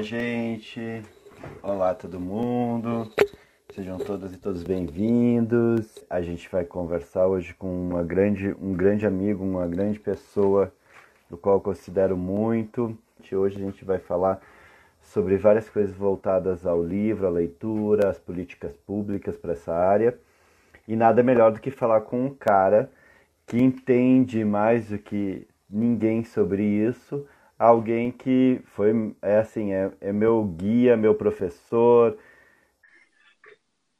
Olá, gente. Olá, todo mundo. Sejam todas e todos bem-vindos. A gente vai conversar hoje com uma grande, um grande amigo, uma grande pessoa do qual eu considero muito. Hoje a gente vai falar sobre várias coisas voltadas ao livro, à leitura, às políticas públicas para essa área. E nada melhor do que falar com um cara que entende mais do que ninguém sobre isso alguém que foi, é assim, é, é meu guia, meu professor.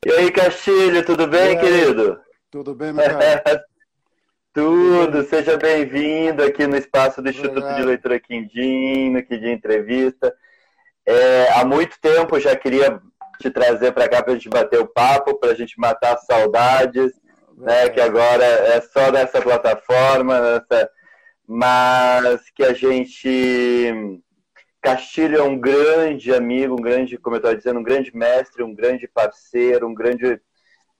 E aí, Castilho, tudo bem, querido? Tudo bem, meu cara? Tudo, seja bem-vindo aqui no espaço do Instituto Obrigado. de Leitura Quindim, no Quindim Entrevista. É, há muito tempo já queria te trazer para cá para a gente bater o papo, para a gente matar saudades, né, que agora é só nessa plataforma, nessa, mas que a gente. Castilho é um grande amigo, um grande, como eu estava dizendo, um grande mestre, um grande parceiro, um grande.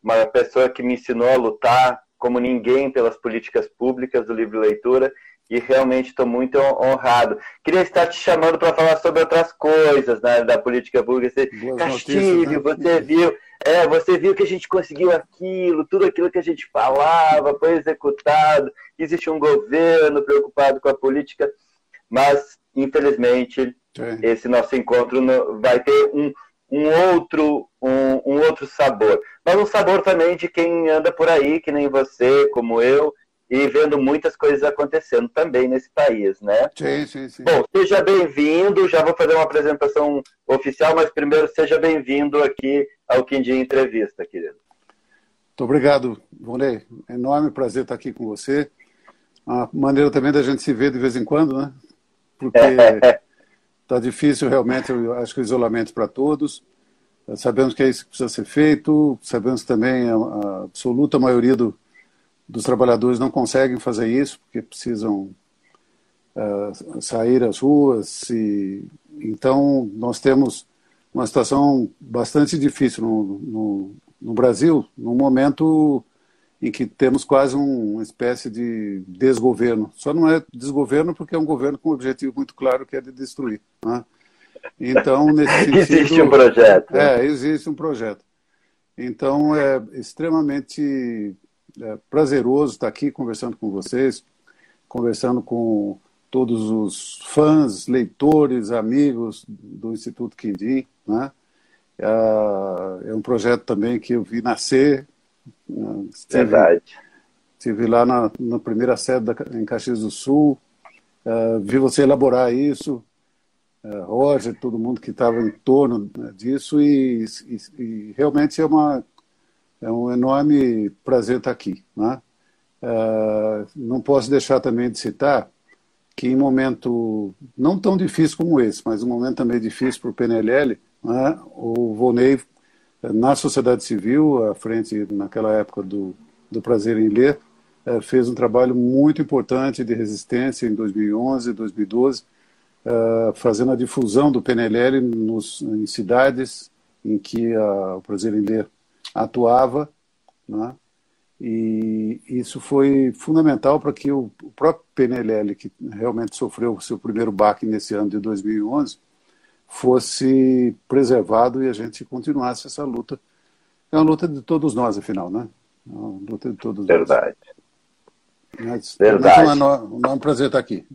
uma pessoa que me ensinou a lutar como ninguém pelas políticas públicas do livro leitura e realmente estou muito honrado. Queria estar te chamando para falar sobre outras coisas né, da política pública. Você, Castilho, notícias, né? você viu é, você viu que a gente conseguiu aquilo, tudo aquilo que a gente falava foi executado, existe um governo preocupado com a política, mas, infelizmente, Sim. esse nosso encontro vai ter um, um, outro, um, um outro sabor. Mas um sabor também de quem anda por aí, que nem você, como eu, e vendo muitas coisas acontecendo também nesse país, né? Sim, sim, sim. Bom, seja bem-vindo, já vou fazer uma apresentação oficial, mas primeiro seja bem-vindo aqui ao Quindim Entrevista, querido. Muito obrigado, Vonei. Enorme prazer estar aqui com você. Uma maneira também da gente se ver de vez em quando, né? Porque está difícil realmente, eu acho que o isolamento para todos. Sabemos que é isso que precisa ser feito, sabemos também a, a absoluta maioria do, dos trabalhadores não conseguem fazer isso porque precisam uh, sair às ruas e então nós temos uma situação bastante difícil no, no, no Brasil num momento em que temos quase um, uma espécie de desgoverno. Só não é desgoverno porque é um governo com um objetivo muito claro que é de destruir né? então nesse sentido existe um projeto é existe um projeto. Então é extremamente é prazeroso estar aqui conversando com vocês, conversando com todos os fãs, leitores, amigos do Instituto Quindim. Né? É, é um projeto também que eu vi nascer. Né? Estive, Verdade. Estive lá na, na primeira sede da, em Caxias do Sul, uh, vi você elaborar isso, uh, Roger, todo mundo que estava em torno né, disso, e, e, e realmente é uma é um enorme prazer estar aqui. Né? Uh, não posso deixar também de citar que em momento não tão difícil como esse, mas um momento também difícil para o PNLL, né? o Volney, na sociedade civil, à frente naquela época do, do Prazer em Ler, uh, fez um trabalho muito importante de resistência em 2011, 2012, uh, fazendo a difusão do PNLL nos, em cidades em que uh, o Prazer em Ler atuava, né? e isso foi fundamental para que o próprio PNLL, que realmente sofreu o seu primeiro baque nesse ano de 2011, fosse preservado e a gente continuasse essa luta. É uma luta de todos nós, afinal, né? É uma luta de todos Verdade. nós. Mas, Verdade. É um, é um prazer estar aqui.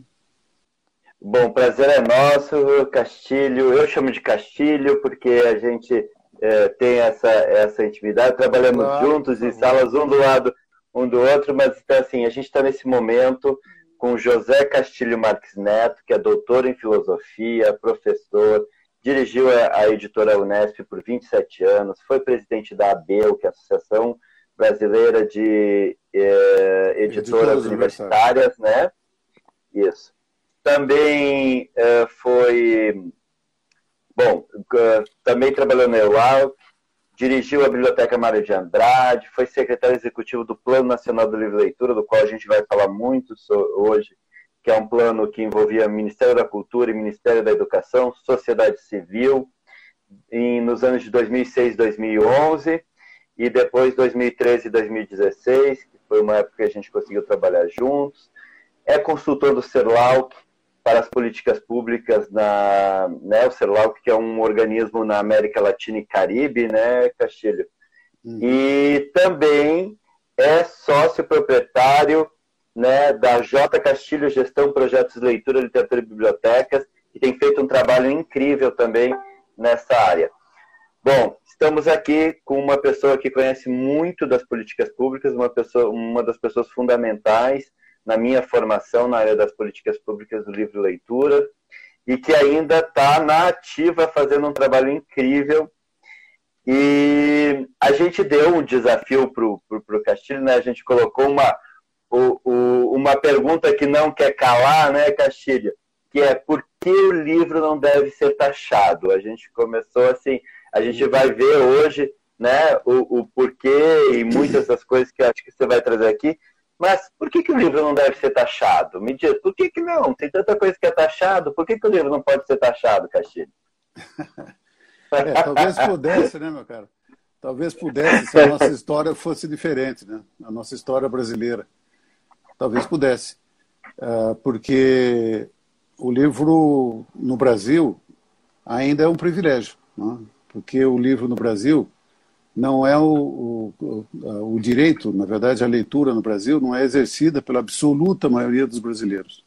Bom, prazer é nosso, Castilho. Eu chamo de Castilho porque a gente é, tem essa, essa intimidade, trabalhamos claro, juntos em salas um do lado um do outro, mas então, assim, a gente está nesse momento com José Castilho Marques Neto, que é doutor em filosofia, professor, dirigiu a, editora Unesp por 27 anos, foi presidente da ABEU, que é a Associação Brasileira de é, Editoras Universitárias, né? Isso. Também é, foi Bom, também trabalhou na EUAL, dirigiu a Biblioteca Mário de Andrade, foi secretário executivo do Plano Nacional do Livro e Leitura, do qual a gente vai falar muito hoje, que é um plano que envolvia Ministério da Cultura e Ministério da Educação, sociedade civil, em, nos anos de 2006 e 2011, e depois 2013 e 2016, que foi uma época que a gente conseguiu trabalhar juntos. É consultor do CERLAUC, para as políticas públicas na né, o CELAL, que é um organismo na América Latina e Caribe, né, Castilho? Uhum. E também é sócio proprietário né, da J Castilho Gestão, Projetos Leitura, Literatura e Bibliotecas, que tem feito um trabalho incrível também nessa área. Bom, estamos aqui com uma pessoa que conhece muito das políticas públicas, uma, pessoa, uma das pessoas fundamentais na minha formação na área das políticas públicas do livro Leitura e que ainda está na ativa fazendo um trabalho incrível. E a gente deu um desafio para o Castilho, né? a gente colocou uma, o, o, uma pergunta que não quer calar, né, Castilho? Que é por que o livro não deve ser taxado? A gente começou assim, a gente vai ver hoje né, o, o porquê e muitas das coisas que acho que você vai trazer aqui. Mas por que, que o livro não deve ser taxado? Me diz, por que, que não? Tem tanta coisa que é taxado, por que, que o livro não pode ser taxado, Castilho? é, talvez pudesse, né, meu cara? Talvez pudesse se a nossa história fosse diferente, né? A nossa história brasileira. Talvez pudesse. Uh, porque o livro no Brasil ainda é um privilégio. Né? Porque o livro no Brasil não é o, o, o, direito, na verdade, a leitura no Brasil não é exercida pela absoluta maioria dos brasileiros.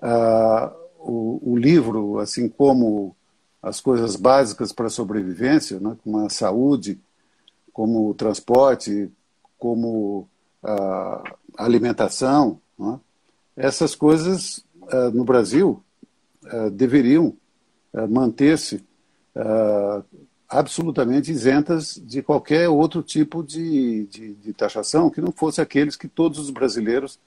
Ah, o, o, livro, assim como as coisas básicas para a sobrevivência, né, como a saúde, como o transporte, como a alimentação, né, essas coisas ah, no Brasil ah, deveriam ah, manter-se absolutamente isentas de qualquer outro tipo de, de, de, taxação que não fosse aqueles que todos os brasileiros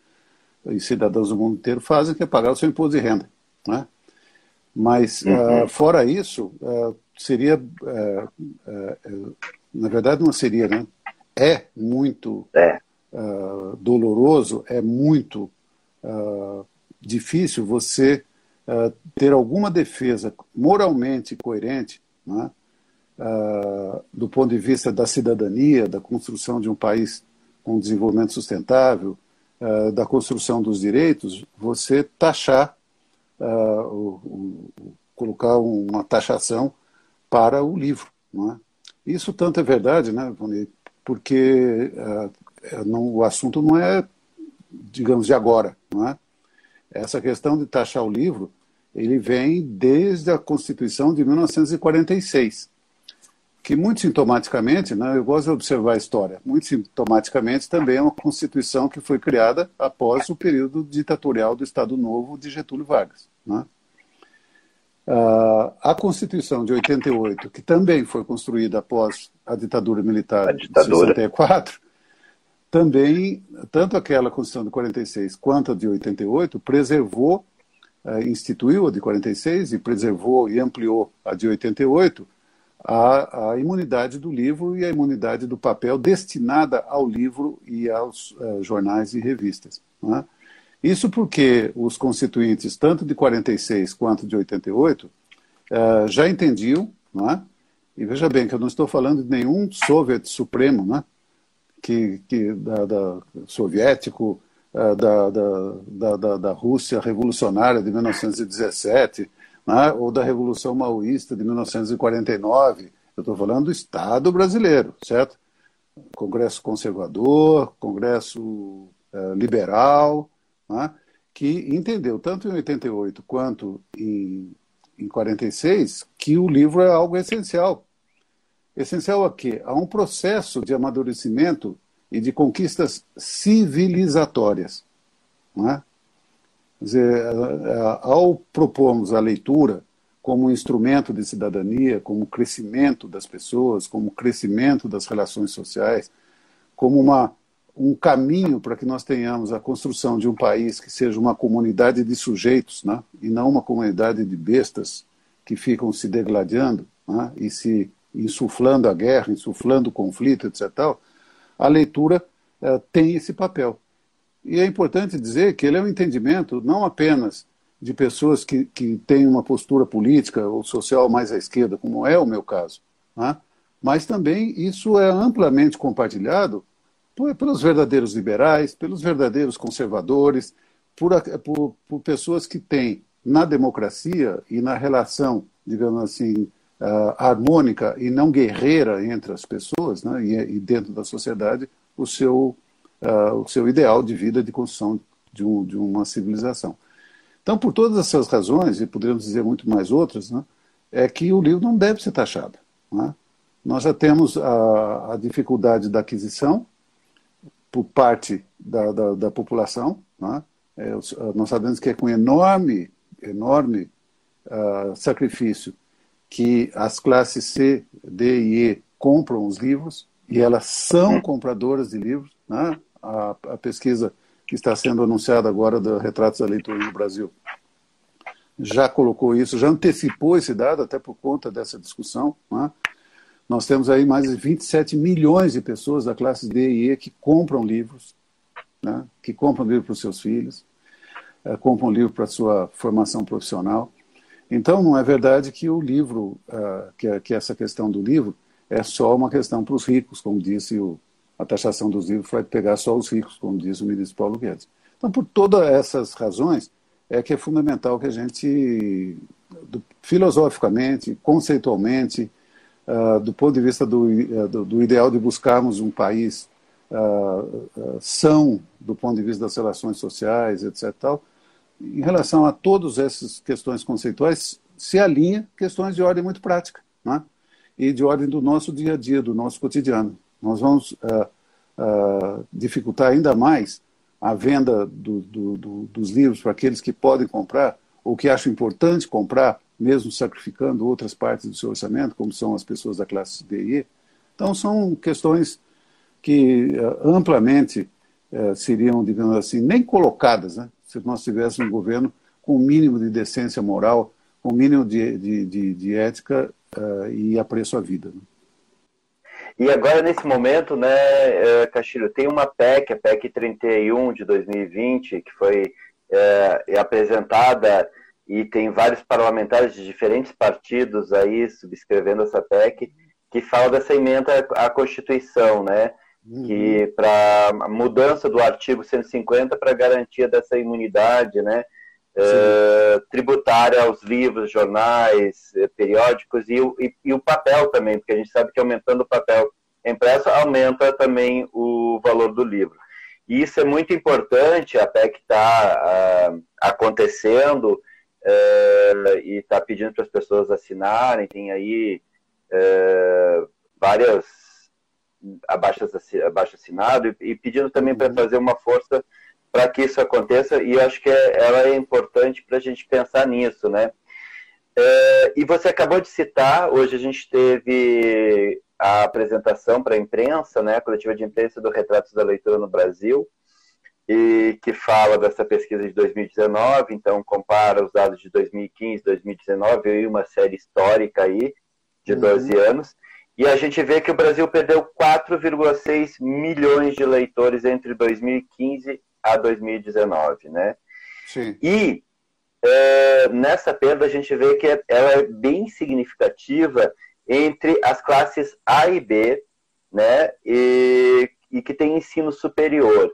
e cidadãos do mundo inteiro fazem, que é pagar o seu imposto de renda. Né? Mas, uhum. uh, fora isso, uh, seria. Uh, na verdade, não seria, né? É muito é. doloroso, é muito difícil você ter alguma defesa moralmente coerente. Né? Uh, do ponto de vista da cidadania, da construção de um país com desenvolvimento sustentável, uh, da construção dos direitos, você taxar, o, colocar uma taxação para o livro. É? Isso tanto é verdade, né, porque não, o assunto não é, digamos, de agora. É? Essa questão de taxar o livro, ele vem desde a Constituição de 1946 que muito sintomaticamente, né, eu gosto de observar a história, muito sintomaticamente também é uma constituição que foi criada após o período ditatorial do Estado Novo de Getúlio Vargas. Né? Uh, a Constituição de 88, que também foi construída após a ditadura militar a ditadura. de 64, também, tanto aquela Constituição de 46 quanto a de 88, preservou, uh, instituiu a de 46 e preservou e ampliou a de 88, a, a, imunidade do livro e a imunidade do papel destinada ao livro e aos uh, jornais e revistas. É? Isso porque os constituintes, tanto de 46 quanto de 88, uh, eh, já entendiam, é? e veja bem que eu não estou falando de nenhum soviet supremo, é? que, que da, da soviético, uh, da, da, da, da Rússia revolucionária de 1917, né, ou da Revolução Maoísta de 1949. Eu estou falando do Estado brasileiro, certo? Congresso conservador, Congresso eh, liberal, né, que entendeu, tanto em 88 quanto em, em 46, que o livro é algo essencial. Essencial a quê? A um processo de amadurecimento e de conquistas civilizatórias. Não é? Dizer, ao propormos a leitura como instrumento de cidadania, como crescimento das pessoas, como crescimento das relações sociais, como uma, um caminho para que nós tenhamos a construção de um país que seja uma comunidade de sujeitos, né? e não uma comunidade de bestas que ficam se degladiando né? e se insuflando a guerra, insuflando o conflito, etc. A leitura eh, tem esse papel. E é importante dizer que ele é um entendimento não apenas de pessoas que, que têm uma postura política ou social mais à esquerda, como é o meu caso, né? mas também isso é amplamente compartilhado pelos verdadeiros liberais, pelos verdadeiros conservadores, por, por, por pessoas que têm na democracia e na relação, digamos assim, uh, harmônica e não guerreira entre as pessoas né, e, e dentro da sociedade o seu, uh, o seu ideal de vida de construção de, um, de, uma civilização. Então, por todas essas razões, e poderíamos dizer muito mais outras, né, é que o livro não deve ser taxado. Né? Nós já temos a, a, dificuldade da aquisição por parte da, da, da população. Né? É, nós sabemos que é com enorme, enorme uh, sacrifício que as classes C, D e E compram os livros e elas são compradoras de livros. Né? A, a, pesquisa que está sendo anunciada agora do Retratos da Leitura no Brasil já colocou isso, já antecipou esse dado, até por conta dessa discussão. Né? Nós temos aí mais de 27 milhões de pessoas da classe D e E que compram livros, né? que compram livro para os seus filhos, uh, compram livro para a sua formação profissional. Então, não é verdade que o livro, uh, que, que, essa questão do livro é só uma questão para os ricos, como disse o, a taxação dos livros vai pegar só os ricos, como diz o ministro Paulo Guedes. Então, por todas essas razões, é que é fundamental que a gente, do, filosoficamente, conceitualmente, uh, do ponto de vista do, uh, do, do, ideal de buscarmos um país uh, são, do ponto de vista das relações sociais, etc., tal, em relação a todas essas questões conceituais, se alinha questões de ordem muito prática né? e de ordem do nosso dia a dia, do nosso cotidiano. Nós vamos uh, uh, dificultar ainda mais a venda do, do, do, dos livros para aqueles que podem comprar ou que acham importante comprar, mesmo sacrificando outras partes do seu orçamento, como são as pessoas da classe D E. Então, são questões que uh, amplamente seriam, digamos assim, nem colocadas, né? se nós tivéssemos um governo com o um mínimo de decência moral, com o um mínimo de, de, de, de ética e apreço à vida. Né? E agora, nesse momento, né, eh, Castilho, tem uma PEC, a PEC 31 de 2020, que foi é, apresentada e tem vários parlamentares de diferentes partidos aí subscrevendo essa PEC, que fala dessa emenda à Constituição, né? uhum. que para mudança do artigo 150 para garantia dessa imunidade, né? Uh, tributária aos livros, jornais, eh, periódicos e, e, e, o papel também, porque a gente sabe que aumentando o papel impresso aumenta também o valor do livro. E isso é muito importante, a PEC está uh, acontecendo uh, e está pedindo para as pessoas assinarem, tem aí várias abaixo, abaixo assinado e, e pedindo também para uhum. fazer uma força para que isso aconteça e acho que é, ela é importante para a gente pensar nisso, né? É, e você acabou de citar, hoje a gente teve a apresentação para a imprensa, né, a coletiva de imprensa do Retratos da Leitura no Brasil, e que fala dessa pesquisa de 2019, então compara os dados de 2015, 2019 e uma série histórica aí de 12 uhum. anos. E a gente vê que o Brasil perdeu 4,6 milhões de leitores entre 2015 a 2019, né? Sim. E é, nessa perda a gente vê que ela é bem significativa entre as classes A e B, né? E, e que tem ensino superior,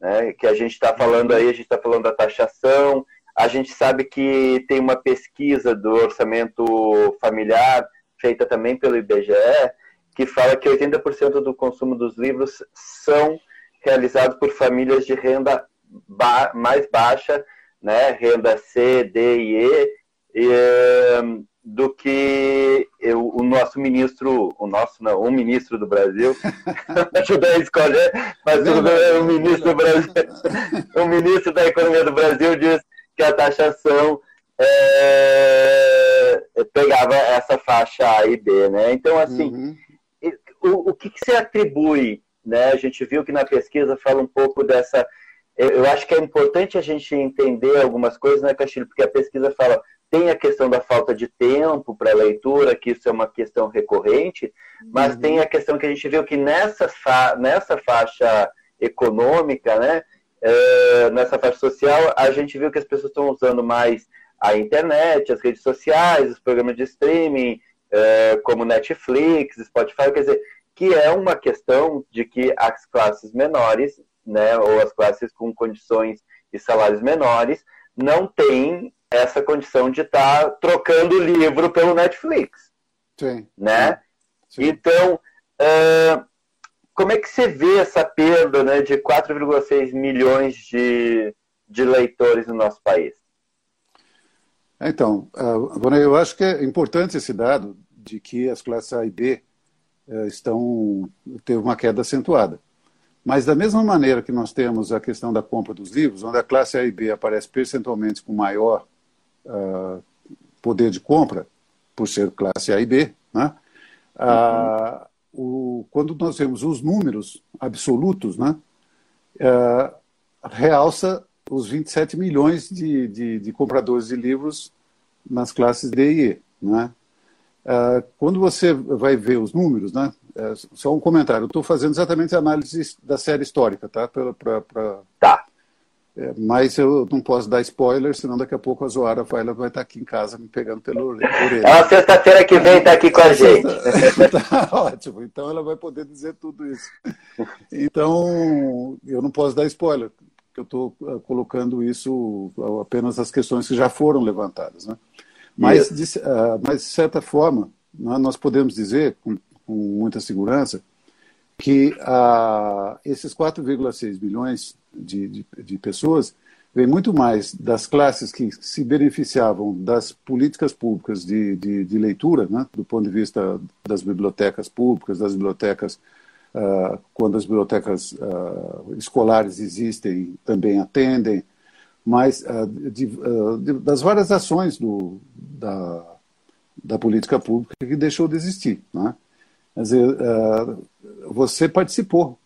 né? Que a gente está falando aí, a gente está falando da taxação, a gente sabe que tem uma pesquisa do orçamento familiar feita também pelo IBGE, que fala que 80% do consumo dos livros são realizados por famílias de renda ba mais baixa, né, renda C, D e E, e um, do que eu, o nosso ministro, o nosso não, o ministro do Brasil, ajudou a escolher, mas o, o ministro do Brasil, o ministro da Economia do Brasil diz que a taxação é, pegava essa faixa A e B, né? Então, assim, uhum. o, o que, que se atribui, né? A gente viu que na pesquisa fala um pouco dessa... Eu acho que é importante a gente entender algumas coisas, né, Castilho? Porque a pesquisa fala, tem a questão da falta de tempo para leitura, que isso é uma questão recorrente, mas uhum. tem a questão que a gente viu que nessa, fa nessa faixa econômica, né, é, nessa faixa social, a gente viu que as pessoas estão usando mais a internet, as redes sociais, os programas de streaming, é, como Netflix, Spotify, quer dizer, que é uma questão de que as classes menores, né, ou as classes com condições e salários menores não têm essa condição de estar tá trocando o livro pelo Netflix. Sim. Né? Sim. Então, uh, como é que você vê essa perda né, de 4,6 milhões de, de leitores no nosso país? Então, uh, eu acho que é importante esse dado de que as classes A e B estão teve uma queda acentuada. Mas da mesma maneira que nós temos a questão da compra dos livros, onde a classe A e B aparece percentualmente com maior uh, poder de compra, por ser classe A e B, né? Uh, o, quando nós vemos os números absolutos, né? Uh, realça os 27 milhões de, de, de, compradores de livros nas classes D e E. Né? Uh, quando você vai ver os números, né? É, só um comentário. Eu estou fazendo exatamente a análise da série histórica, tá? Pra, pra, pra... Tá. É, mas eu não posso dar spoiler, senão daqui a pouco a Zoara vai, ela vai estar tá aqui em casa me pegando pela orelha. É sexta-feira que vem está aqui com a gente. tá ótimo. Então ela vai poder dizer tudo isso. Então, eu não posso dar spoiler, porque eu estou uh, colocando isso apenas as questões que já foram levantadas. Né? Mas, de, uh, mas, de certa forma, né, nós podemos dizer, com com muita segurança, que ah, esses 4,6 bilhões de, de, de, pessoas vêm muito mais das classes que se beneficiavam das políticas públicas de, de, de leitura, né, do ponto de vista das bibliotecas públicas, das bibliotecas, ah, quando as bibliotecas ah, escolares existem, também atendem, mas ah, das várias ações do, da, da política pública que deixou de existir. Né? Quer dizer, uh, você participou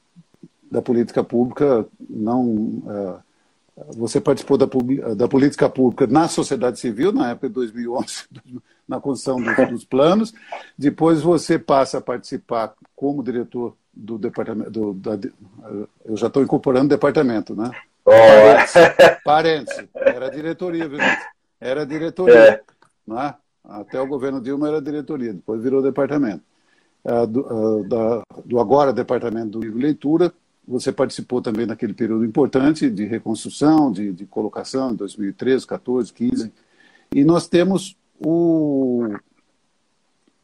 da política pública, não. Uh, você participou da, da, política pública na sociedade civil, na época de 2011, na construção dos, dos planos. Depois você passa a participar como diretor do departamento. Do, da, eu já estou incorporando o departamento, né? Oh. Parênteses, Era diretoria, viu? Era diretoria. É. Né? Até o governo Dilma era diretoria, depois virou departamento. Ah, do, ah, da, do agora Departamento do Livro e Leitura. Você participou também naquele período importante de reconstrução, de, de colocação, em 2013, 14, 15. E nós temos o,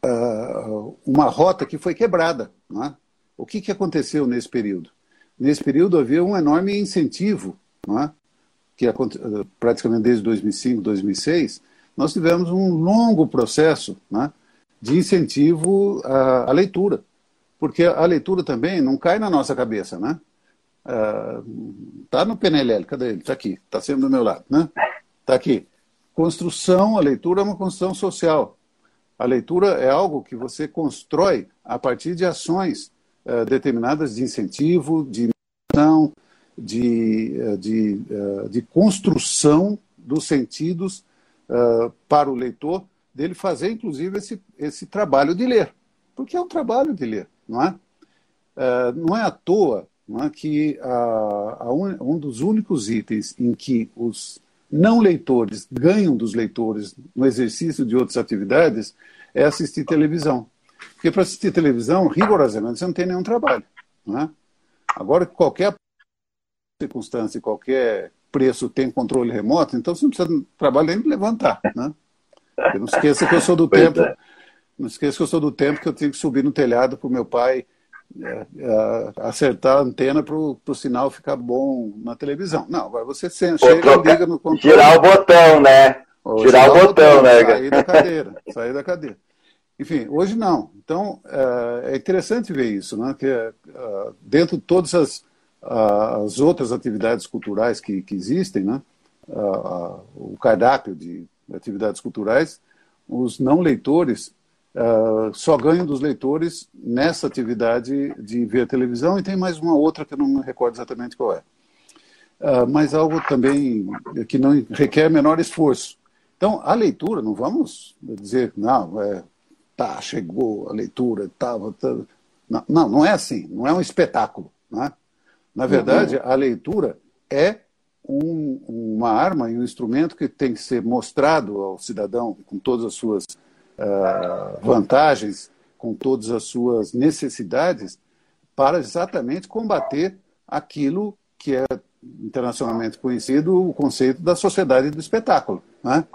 uh, uma rota que foi quebrada. Né? O que, que aconteceu nesse período? Nesse período havia um enorme incentivo, né? que praticamente desde 2005, 2006, nós tivemos um longo processo né? de incentivo à, à, leitura. Porque a leitura também não cai na nossa cabeça, né? Está uh, no PNLL, cadê ele? Está aqui, está sempre do meu lado, né? Está aqui. Construção, a leitura é uma construção social. A leitura é algo que você constrói a partir de ações uh, determinadas de incentivo, de de, uh, de, de construção dos sentidos para o leitor dele fazer, inclusive, esse, esse trabalho de ler. Porque é um trabalho de ler, não é? é não é à toa não é, que a, a un, um dos únicos itens em que os não leitores ganham dos leitores no exercício de outras atividades é assistir televisão. Porque para assistir televisão, rigorosamente, você não tem nenhum trabalho. Não é? Agora, qualquer circunstância, qualquer preço tem controle remoto, então você não precisa trabalhar nem levantar. Né? não esqueça que eu sou do pois tempo. É. Não esqueça que eu sou do tempo que eu tinha que subir no telhado para o meu pai é, é, acertar a antena para o sinal ficar bom na televisão. Não, agora você chega, troca, liga no controle. Girar o botão, né? Girar o botão, botão, né? Sair da cadeira, sair da cadeira. Enfim, hoje não. Então, é, é interessante ver isso, né? Que é, dentro de todas as, as outras atividades culturais que, que existem, né? o cardápio de atividades culturais, os não leitores só ganham dos leitores nessa atividade de ver televisão, e tem mais uma outra que eu não me recordo exatamente qual é. Mas algo também que não requer menor esforço. Então, a leitura, não vamos dizer, não, é, tá, chegou a leitura, estava. Tá, não, não, não é assim, não é um espetáculo. Né? Na verdade, uhum. a leitura é um, uma arma e um instrumento que tem que ser mostrado ao cidadão com todas as suas uh, vantagens, com todas as suas necessidades, para exatamente combater aquilo que é internacionalmente conhecido o conceito da sociedade do espetáculo. Né?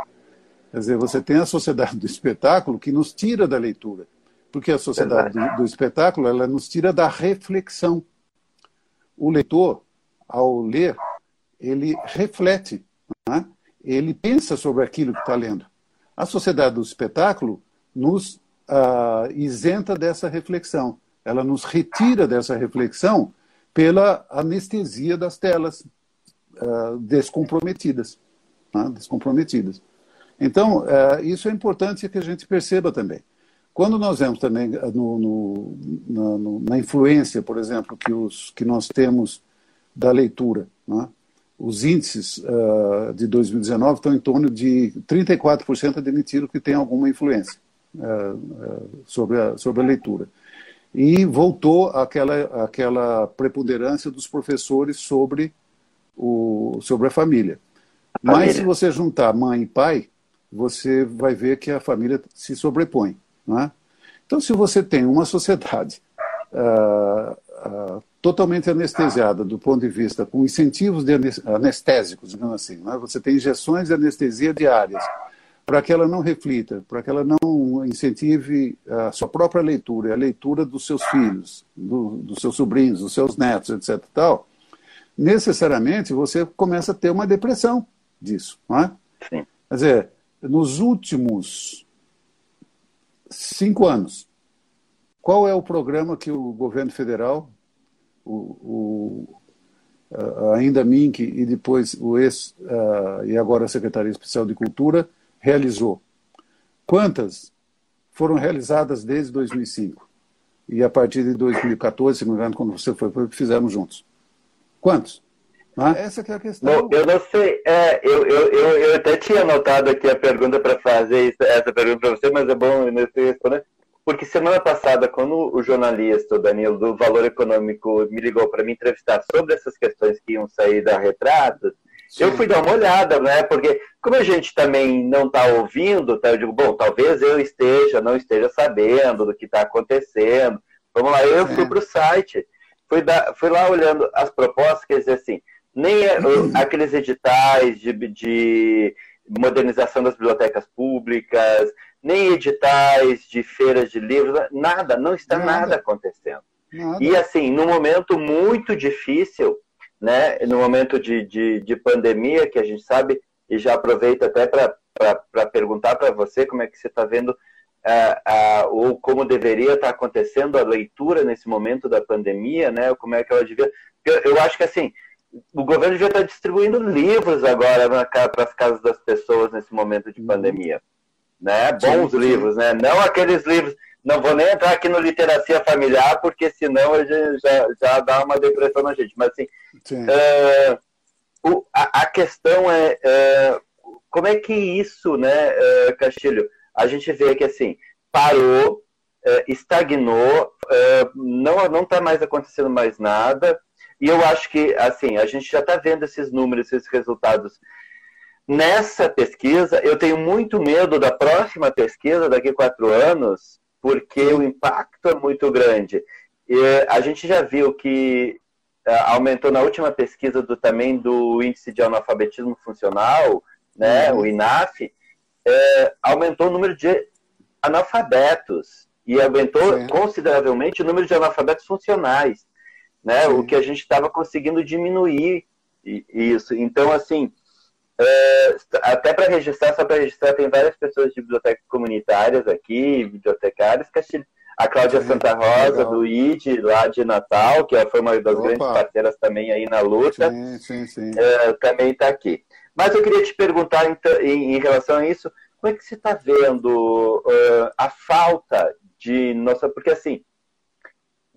Quer dizer, você tem a sociedade do espetáculo que nos tira da leitura, porque a sociedade do, do espetáculo ela nos tira da reflexão. O leitor, ao ler, ele reflete, né? ele pensa sobre aquilo que está lendo. A sociedade do espetáculo nos uh, isenta dessa reflexão, ela nos retira dessa reflexão pela anestesia das telas uh, descomprometidas. Né? descomprometidas. Então, uh, isso é importante que a gente perceba também. Quando nós vemos também no, no, na, na, influência, por exemplo, que, os, que nós temos da leitura, né? os índices uh, de 2019 estão em torno de 34% admitiram que tem alguma influência uh, uh, sobre, a, sobre a leitura. E voltou aquela, aquela preponderância dos professores sobre, o, sobre a família. Mas se você juntar mãe e pai, você vai ver que a família se sobrepõe. Né? Então, se você tem uma sociedade totalmente anestesiada do ponto de vista com incentivos de anestésicos, digamos assim. Né? Você tem injeções de anestesia diárias para que ela não reflita, para que ela não incentive a sua própria leitura, a leitura dos seus filhos, do, dos seus sobrinhos, dos seus netos, etc. Tal, necessariamente você começa a ter uma depressão disso. Não é? Sim. Quer dizer, nos últimos cinco anos, qual é o programa que o governo federal o, o ainda Mink e depois o ex uh, e agora a Secretaria Especial de Cultura realizou. Quantas foram realizadas desde 2005? E a partir de 2014, se não me engano, quando você foi, fizemos juntos. Quantos? Ah, essa é a questão. Bom, eu não sei, é, eu, eu, eu, eu, até tinha anotado aqui a pergunta para fazer isso, essa pergunta para você, mas é bom eu responder. Porque semana passada, quando o jornalista, o Danilo, do Valor Econômico, me ligou para me entrevistar sobre essas questões que iam sair da retrata, Sim. eu fui dar uma olhada, né? Porque como a gente também não está ouvindo, tá, eu digo, bom, talvez eu esteja, não esteja sabendo do que está acontecendo. Vamos lá, eu fui para o site, fui, dar, fui lá olhando as propostas, quer dizer assim, nem é, aqueles editais de, de modernização das bibliotecas públicas, nem editais de feiras de livros, nada, não está nada, nada acontecendo. Nada. E assim, num momento muito difícil, né, no momento de, de, de pandemia, que a gente sabe, e já aproveito até para perguntar para você como é que você está vendo uh, uh, ou como deveria estar tá acontecendo a leitura nesse momento da pandemia, né? Como é que ela devia. Eu, eu acho que assim, o governo devia estar tá distribuindo livros agora para as casas das pessoas nesse momento de uhum. pandemia né? Bons sim, livros, sim. né? Não aqueles livros. Não vou nem entrar aqui no literacia familiar, porque senão a gente já, já dá uma depressão na gente. Mas assim, é, o, a, a, questão é, é, como é que isso, né, é, Castilho? A gente vê que assim parou, estagnou, não não está mais acontecendo mais nada. E eu acho que assim a gente já está vendo esses números, esses resultados Nessa pesquisa, eu tenho muito medo da próxima pesquisa daqui a quatro anos, porque o impacto é muito grande. E a gente já viu que é, aumentou na última pesquisa do, também do índice de analfabetismo funcional, né, uhum. o INAF, é, aumentou o número de analfabetos e aumentou consideravelmente o número de analfabetos funcionais, né, o que a gente estava conseguindo diminuir isso. Então, assim, Uh, até para registrar, só para registrar, tem várias pessoas de bibliotecas comunitárias aqui, bibliotecárias, a Cláudia Santa Rosa, legal. do ID, lá de Natal, que foi uma das Opa. grandes parceiras também aí na luta, sim, sim, sim. Uh, também está aqui. Mas eu queria te perguntar então, em, em, relação a isso, como é que você está vendo uh, a falta de nossa. Porque assim,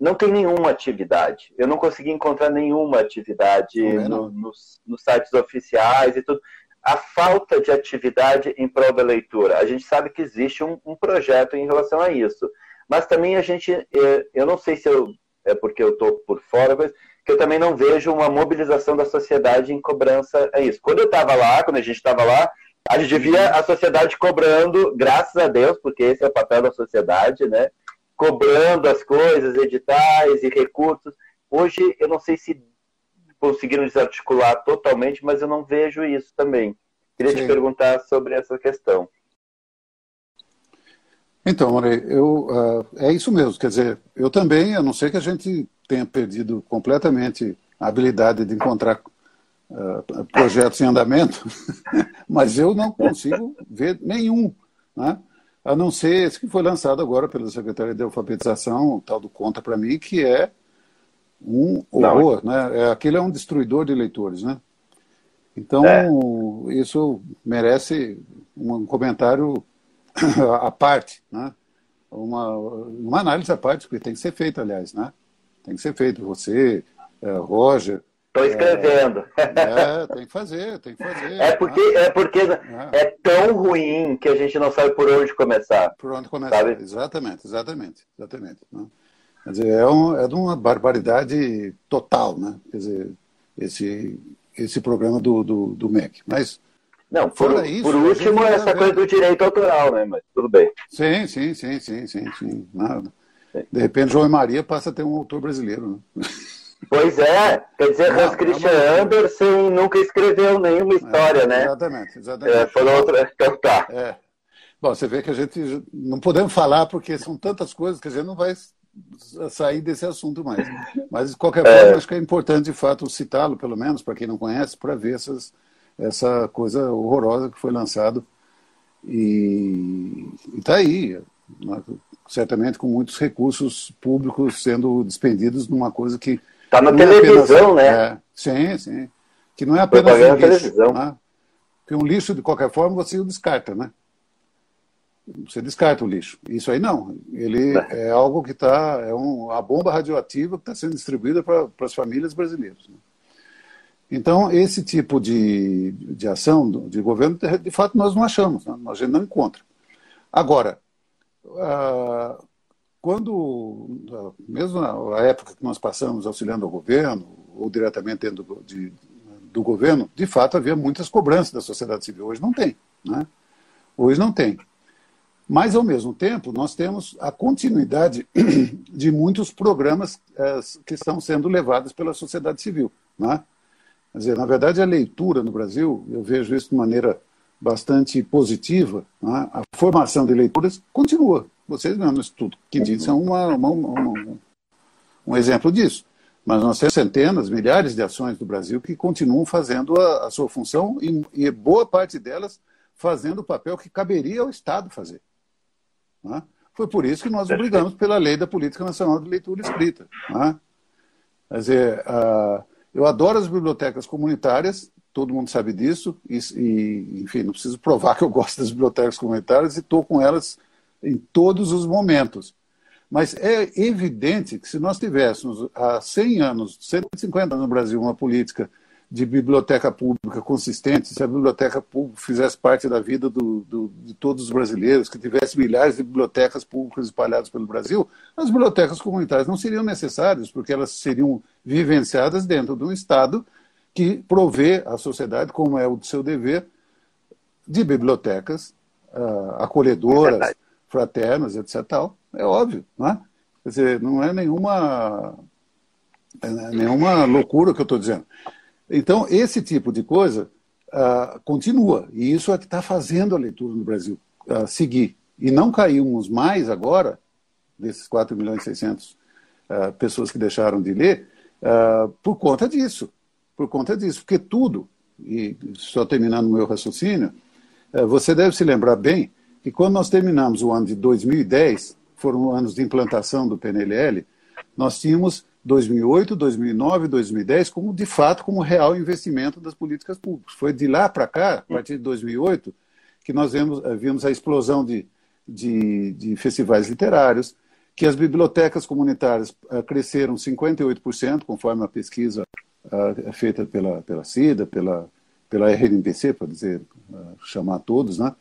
não tem nenhuma atividade. Eu não consegui encontrar nenhuma atividade no, nos, nos, sites oficiais e tudo. A falta de atividade em prol da leitura. A gente sabe que existe um, um projeto em relação a isso. Mas também a gente, é, eu não sei se eu, é porque eu estou por fora, mas que eu também não vejo uma mobilização da sociedade em cobrança a isso. Quando eu estava lá, quando a gente estava lá, a gente via a sociedade cobrando, graças a Deus, porque esse é o papel da sociedade, né? Cobrando as coisas, editais e recursos. Hoje, eu não sei se conseguiram desarticular totalmente, mas eu não vejo isso também. Queria Sim. te perguntar sobre essa questão. Então, Morei, eu, uh, é isso mesmo. Quer dizer, eu também, a não ser que a gente tenha perdido completamente a habilidade de encontrar uh, projetos em andamento, mas eu não consigo ver nenhum, né? A não ser esse que foi lançado agora pela Secretaria de Alfabetização, o tal do Conta para mim, que é um horror, não. né? É, aquele é um destruidor de leitores, né? Então, é. isso merece um comentário à parte, né? Uma, uma análise à parte, que tem que ser feita, aliás, né? Tem que ser feito. Você, é, Roger. Estou escrevendo. É, é, tem que fazer, tem que fazer. É porque, né? é, porque é. é. tão ruim que a gente não sabe por onde começar. Por onde começar, sabe? exatamente, exatamente, exatamente. Né? Quer dizer, é, um, é de uma barbaridade total, né? Quer dizer, esse, esse programa do, do, do MEC. Mas não, por, isso, por último, essa coisa do direito autoral, né? Mas tudo bem. Sim, sim, sim, sim, sim, sim. Nada. De repente, João e Maria passa a ter um autor brasileiro, né? Pois é, quer dizer, Hans Christian é Andersen nunca escreveu nenhuma história, é, né? Exatamente, exatamente. É, foi outra. Então tá. É. Bom, você vê que a gente não podemos falar porque são tantas coisas que a gente não vai sair desse assunto mais. Mas, de qualquer é. forma, acho que é importante, de fato, citá-lo, pelo menos, para quem não conhece, para ver essas, essa coisa horrorosa que foi lançado. E está aí, né, certamente com muitos recursos públicos sendo despendidos numa coisa que. Está na televisão, é apenas, né? É, sim, sim. Que não é apenas um lixo. Televisão. Né? Que um lixo, de qualquer forma, você o descarta, né? Você descarta o lixo. Isso aí não. Ele é, é algo que está. É um, a bomba radioativa que está sendo distribuída para as famílias brasileiras. Né? Então, esse tipo de, de ação de governo, de fato, nós não achamos, né? a gente não encontra. Agora, ah, quando, mesmo na época que nós passamos auxiliando o governo, ou diretamente dentro do, de, do governo, de fato havia muitas cobranças da sociedade civil. Hoje não tem. Né? Hoje não tem. Mas, ao mesmo tempo, nós temos a continuidade de muitos programas é, que estão sendo levados pela sociedade civil. Né? Quer dizer, na verdade, a leitura no Brasil, eu vejo isso de maneira bastante positiva. Né? A formação de leituras continua. Vocês mesmo no Instituto Quindim são uma, uma, uma, um exemplo disso. Mas nós temos centenas, milhares de ações do Brasil que continuam fazendo a, a sua função e, e boa parte delas fazendo o papel que caberia ao Estado fazer. Né? Foi por isso que nós obrigamos pela lei da Política Nacional de Leitura Escrita. Né? Quer dizer, eu adoro as bibliotecas comunitárias, todo mundo sabe disso, e, e, enfim, não preciso provar que eu gosto das bibliotecas comunitárias e estou com elas em todos os momentos. Mas é evidente que se nós tivéssemos há 100 anos, 150 anos no Brasil, uma política de biblioteca pública consistente, se a biblioteca pública fizesse parte da vida do, do, de todos os brasileiros, que tivesse milhares de bibliotecas públicas espalhadas pelo Brasil, as bibliotecas comunitárias não seriam necessárias, porque elas seriam vivenciadas dentro de um Estado que provê à sociedade, como é o seu dever, de bibliotecas uh, acolhedoras, é fraternas, etc. Tal. É óbvio, não é? Quer dizer, não é nenhuma, é nenhuma loucura que eu estou dizendo. Então, esse tipo de coisa uh, continua. E isso é que está fazendo a leitura no Brasil uh, seguir. E não caímos mais agora, desses 4 milhões e 600 uh, pessoas que deixaram de ler, por conta disso. Por conta disso. Porque tudo, e só terminando o meu raciocínio, você deve se lembrar bem que quando nós terminamos o ano de 2010, foram anos de implantação do PNLL, nós tínhamos 2008, 2009, 2010 como de fato como real investimento das políticas públicas. Foi de lá para cá, a partir de 2008, que nós vimos, eh, vimos a explosão de, de, de festivais literários, que as bibliotecas comunitárias uh, cresceram 58%, conforme a pesquisa uh, feita pela, pela CIDA, pela, pela RNPC, para dizer, chamar todos, né?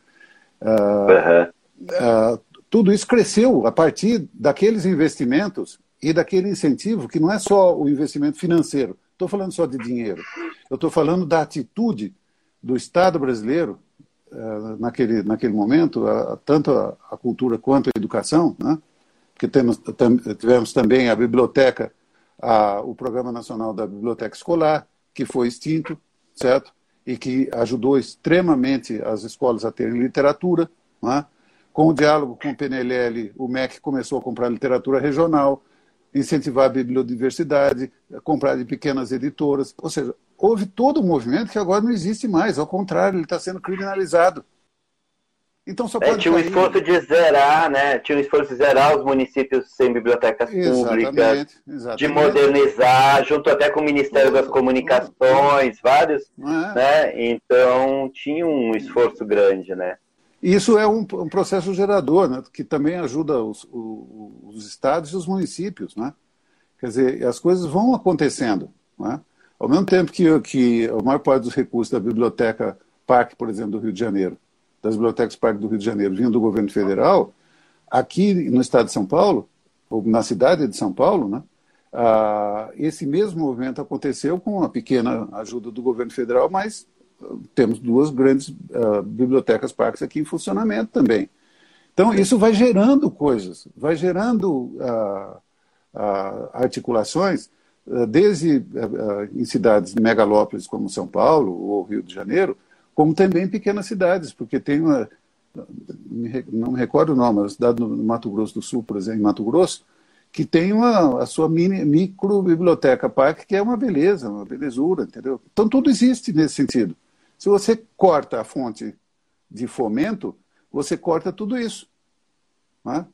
Uhum. tudo isso cresceu a partir daqueles investimentos e daquele incentivo que não é só o investimento financeiro. Estou falando só de dinheiro. Eu estou falando da atitude do Estado brasileiro uh, naquele, naquele momento, tanto a, a, cultura quanto a educação, né? porque temos, tam, tivemos também a biblioteca, a, o Programa Nacional da Biblioteca Escolar, que foi extinto, certo? E que ajudou extremamente as escolas a terem literatura. Né? Com o diálogo com o PNLL, o MEC começou a comprar literatura regional, incentivar a bibliodiversidade, comprar de pequenas editoras. Ou seja, houve todo um movimento que agora não existe mais, ao contrário, ele está sendo criminalizado. Então só é, pode é, tinha um esforço de zerar, né? Tinha um esforço de zerar os municípios sem bibliotecas exatamente, públicas, exatamente. de modernizar, junto até com o Ministério das Comunicações, vários, é. né? Então tinha um esforço grande, né? Isso é um, um processo gerador, né? Que também ajuda os, os, os, estados e os municípios, né? Quer dizer, as coisas vão acontecendo, né? Ao mesmo tempo que, que a maior parte dos recursos da biblioteca Parque, por exemplo, do Rio de Janeiro, das bibliotecas Parque do Rio de Janeiro vindo do governo federal, aqui no estado de São Paulo, ou na cidade de São Paulo, né, esse mesmo movimento aconteceu com uma pequena ajuda do governo federal, mas ah, temos duas grandes ah, bibliotecas parques aqui em funcionamento também. Então, isso vai gerando coisas, vai gerando ah, articulações, desde em cidades megalópolis como São Paulo ou Rio de Janeiro, como também pequenas cidades, porque tem uma, não me recordo o nome, uma cidade no Mato Grosso do Sul, por exemplo, em Mato Grosso, que tem uma, a sua mini, micro biblioteca parque, que é uma beleza, uma belezura, entendeu? Então tudo existe nesse sentido. Se você corta a fonte de fomento, você corta tudo isso. Né?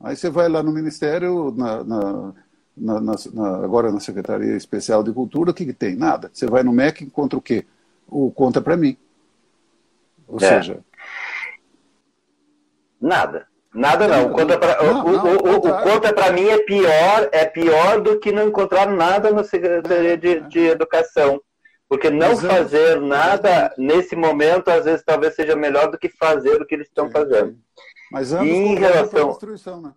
Aí você vai lá no Ministério, na, na, na, agora na Secretaria Especial de Cultura, o que, que tem? Nada. Você vai no MEC e encontra o quê? O Conta para mim. Ou é. seja. Nada. Nada não. O conta para o, o, o, conta para mim é pior, é pior do que não encontrar nada na Secretaria de, de Educação. Porque não fazer nada nesse momento, às vezes, talvez seja melhor do que fazer o que eles estão fazendo. Mas ambos em relação... destruição, né?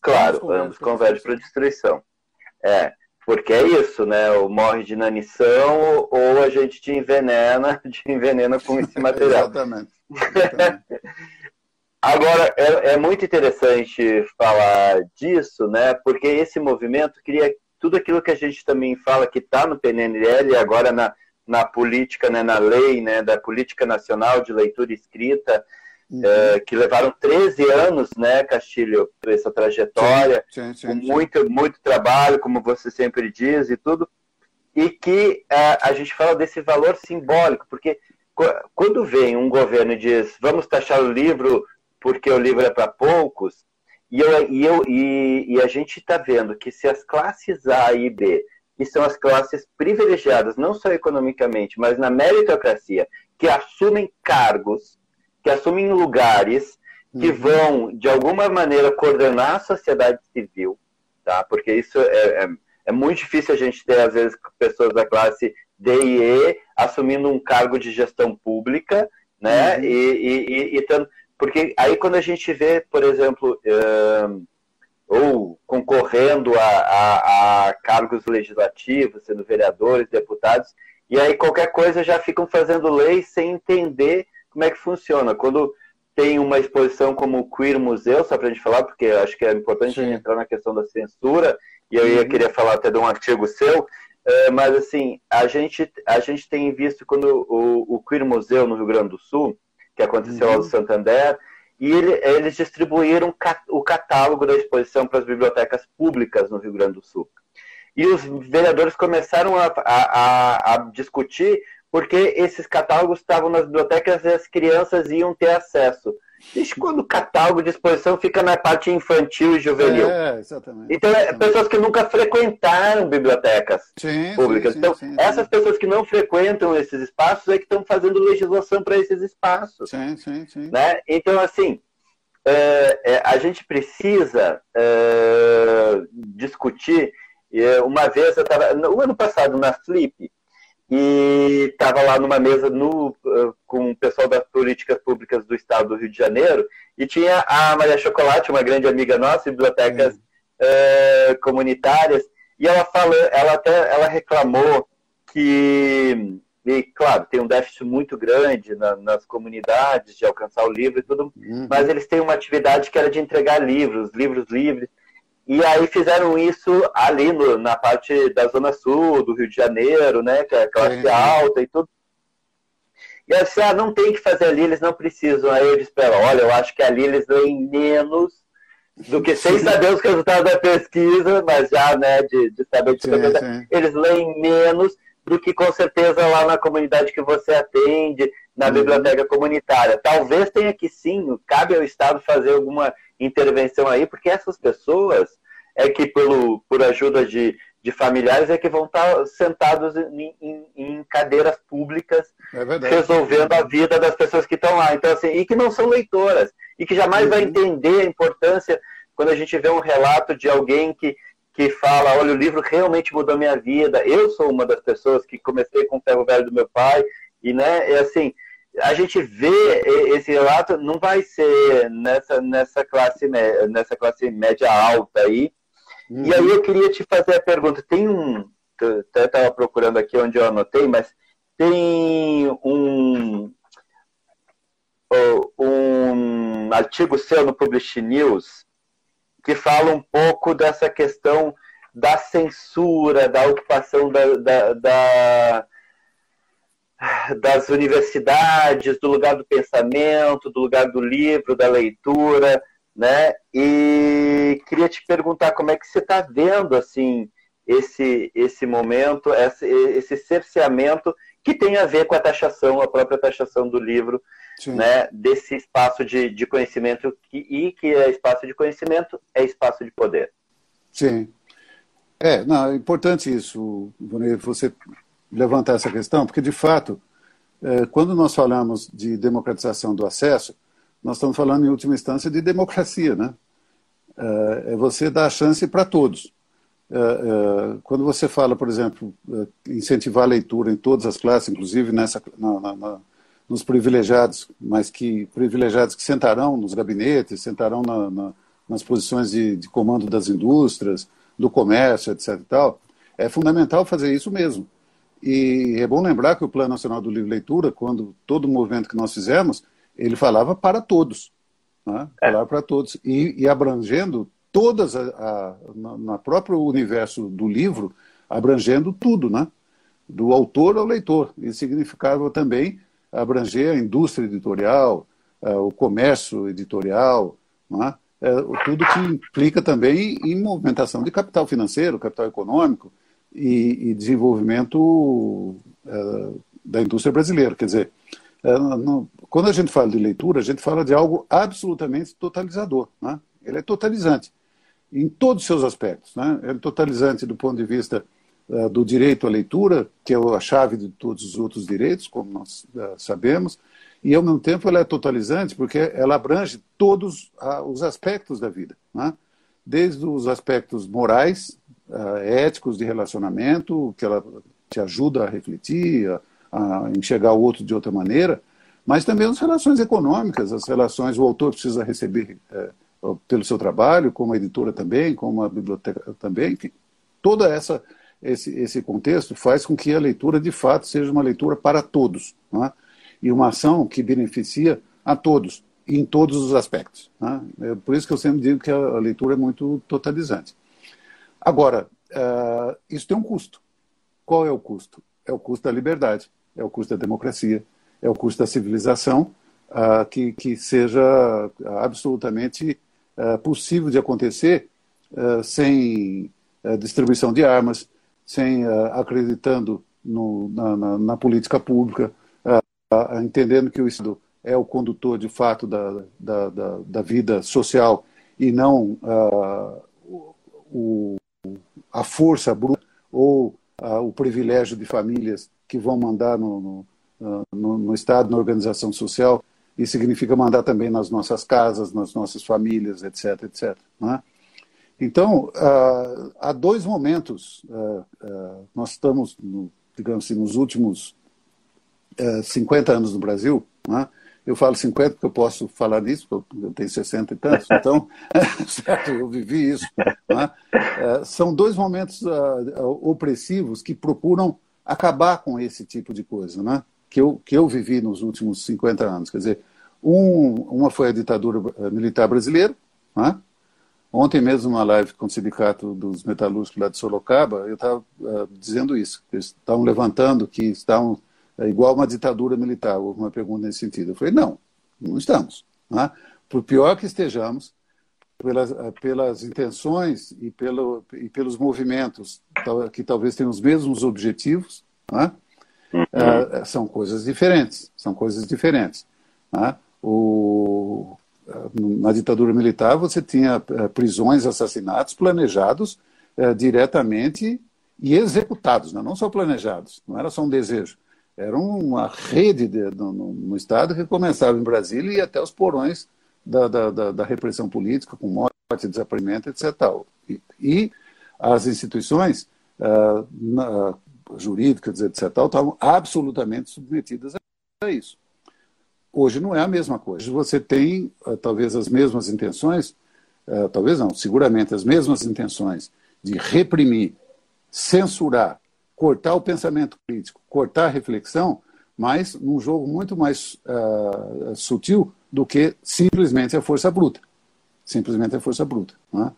Claro, ambos convergem para destruição. É. Porque é isso, né? Ou morre de inanição ou a gente te envenena, te envenena com esse material. Exatamente. Exatamente. Agora, é, é, muito interessante falar disso, né? Porque esse movimento cria tudo aquilo que a gente também fala que está no PNL e agora na, na política, né, na lei né, da Política Nacional de Leitura Escrita, Uhum. É, que levaram 13 anos, né, Castilho, essa trajetória, sim, sim, sim, com muito, muito trabalho, como você sempre diz e tudo, e que é, a gente fala desse valor simbólico, porque quando vem um governo e diz vamos taxar o livro porque o livro é para poucos, e, eu, e, eu, e, e a gente está vendo que se as classes A e B, que são as classes privilegiadas, não só economicamente, mas na meritocracia, que assumem cargos que assumem lugares que uhum. vão, de alguma maneira, coordenar a sociedade civil, tá? Porque isso é, é, é, muito difícil a gente ter, às vezes, pessoas da classe D e E assumindo um cargo de gestão pública, né? Uhum. E, e, e, e porque aí quando a gente vê, por exemplo, um, ou concorrendo a, a, a, cargos legislativos, sendo vereadores, deputados, e aí qualquer coisa já ficam fazendo leis sem entender como é que funciona. Quando tem uma exposição como o Queer Museu, só para a gente falar, porque acho que é importante entrar na questão da censura, e eu ia uhum. querer falar até de um artigo seu, é, mas assim, a gente, a gente tem visto quando o, o Queer Museu no Rio Grande do Sul, que aconteceu uhum. ao Santander, e ele, eles distribuíram o catálogo da exposição para as bibliotecas públicas no Rio Grande do Sul. E os vereadores começaram a, a, a discutir porque esses catálogos estavam nas bibliotecas e as crianças iam ter acesso. Desde quando o catálogo de exposição fica na parte infantil e juvenil? É, exatamente. Então, é pessoas que nunca frequentaram bibliotecas sim, públicas. Sim, então, sim, essas pessoas que não frequentam esses espaços é que estão fazendo legislação para esses espaços. Sim, sim, sim. Né? Então, assim, é, é, a gente precisa é, discutir. Uma vez, eu estava, no ano passado, na Flip, e estava lá numa mesa no, uh, com o pessoal das políticas públicas do estado do Rio de Janeiro e tinha a Maria Chocolate, uma grande amiga nossa, bibliotecas uh, comunitárias, e ela falou, ela até ela reclamou que, e, claro, tem um déficit muito grande na, nas comunidades de alcançar o livro e tudo, uhum. mas eles têm uma atividade que era de entregar livros, livros livres, E aí fizeram isso ali no, na parte da Zona Sul, do Rio de Janeiro, né? Que é classe é. alta e tudo. E eu disse, ah, não tem que fazer ali, eles não precisam. Aí eu disse ela, olha, eu acho que ali eles leem menos do que sem saber os resultados da pesquisa, mas já, né, de, de saber de sim, sim. eles leem menos do que com certeza lá na comunidade que você atende, na uhum. biblioteca comunitária. Talvez tenha que sim, cabe ao Estado fazer alguma intervenção aí, porque essas pessoas é que, pelo, por ajuda de, de familiares, é que vão estar sentados em, em, em cadeiras públicas, é resolvendo a vida das pessoas que estão lá. Então, assim, e que não são leitoras, e que jamais uhum. vai entender a importância quando a gente vê um relato de alguém que, que fala, olha, o livro realmente mudou minha vida. Eu sou uma das pessoas que comecei com o ferro velho do meu pai, e né, é assim, a gente vê esse relato não vai ser nessa, nessa, classe, nessa classe média alta aí. Uhum. E aí eu queria te fazer a pergunta, tem um, eu até estava procurando aqui onde eu anotei, mas tem um, um artigo seu no Publish News que fala um pouco dessa questão da censura, da ocupação da, da, da das universidades, do lugar do pensamento, do lugar do livro, da leitura, né? E queria te perguntar como é que você está vendo assim esse esse momento, esse, esse cerceamento que tem a ver com a taxação, a própria taxação do livro, Sim. né? Desse espaço de, de conhecimento que, e que é espaço de conhecimento é espaço de poder. Sim. É, não, é importante isso, você levantar essa questão, porque, de fato, é, quando nós falamos de democratização do acesso, nós estamos falando, em última instância, de democracia. Né? É, é você dar a chance para todos. É, quando você fala, por exemplo, incentivar a leitura em todas as classes, inclusive nessa, na, na, na, nos privilegiados, mas que privilegiados que sentarão nos gabinetes, sentarão nas posições de, de comando das indústrias, do comércio, etc. E tal, é fundamental fazer isso mesmo. E é bom lembrar que o Plano Nacional do Livre Leitura, quando todo o movimento que nós fizemos, ele falava para todos. Né? É. Falava para todos. E, e abrangendo todas, a, a, na, na próprio universo do livro, abrangendo tudo, né? do autor ao leitor. Isso significava também abranger a indústria editorial, uh, o comércio editorial, né? uh, tudo que implica também em movimentação de capital financeiro, capital econômico, e, e desenvolvimento uh, da indústria brasileira. Quer dizer, uh, quando a gente fala de leitura, a gente fala de algo absolutamente totalizador. Né? Ele é totalizante em todos os seus aspectos. Né? Ele é totalizante do ponto de vista uh, do direito à leitura, que é a chave de todos os outros direitos, como nós sabemos, e ao mesmo tempo ela é totalizante porque ela abrange todos os aspectos da vida, né? desde os aspectos morais, uh, éticos de relacionamento, que ela te ajuda a refletir, a, a enxergar o outro de outra maneira, mas também as relações econômicas, as relações, o autor precisa receber é, pelo seu trabalho, como a editora também, como a biblioteca também, enfim, toda essa esse, esse contexto faz com que a leitura de fato seja uma leitura para todos, é? e uma ação que beneficia a todos, em todos os aspectos. É? é por isso que eu sempre digo que a leitura é muito totalizante. Agora, uh, isso tem um custo. Qual é o custo? É o custo da liberdade, é o custo da democracia, é o custo da civilização, uh, que, que seja absolutamente uh, possível de acontecer sem distribuição de armas, sem acreditando no, na, na, na, política pública, entendendo que o Estado é o condutor de fato da, da, da, da vida social e não o, a força bruta ou uh, o privilégio de famílias que vão mandar no, no, uh, no, no, Estado, na organização social, e significa mandar também nas nossas casas, nas nossas famílias, etc. etc. Né? Então, uh, há dois momentos. nós estamos, no, digamos assim, nos últimos 50 anos no Brasil, né? Eu falo 50 porque eu posso falar disso, porque eu tenho 60 e tantos, então, certo, eu vivi isso. Né? É, são dois momentos uh, opressivos que procuram acabar com esse tipo de coisa, né? que, eu, que eu vivi nos últimos 50 anos. Quer dizer, um, uma foi a ditadura militar brasileira, né? Ontem mesmo, numa live com o Sindicato dos Metalúrgicos lá de Sorocaba, eu estava uh, dizendo isso. Eles estavam levantando que estavam é, igual uma ditadura militar. Houve uma pergunta nesse sentido. Eu falei, não, não estamos. Né? Por pior que estejamos, pelas, eh, pelas intenções e, pelo, e pelos movimentos que talvez tenham os mesmos objetivos, né? uhum. uh, são coisas diferentes. São coisas diferentes. Né? O, na ditadura militar você tinha prisões, assassinatos planejados diretamente e executados, né? não só planejados, não era só um desejo. Era uma rede de, no, no, Estado que começava em Brasília e ia até os porões da, da, da, da repressão política, com morte, desaparecimento, etc. E, e as instituições uh, na, jurídicas, etc., estavam absolutamente submetidas a isso. Hoje não é a mesma coisa. Você tem uh, talvez as mesmas intenções, uh, talvez não, seguramente as mesmas intenções de reprimir, censurar, cortar o pensamento crítico, cortar a reflexão, mas num jogo muito mais uh, sutil do que simplesmente a força bruta. Simplesmente a força bruta. É?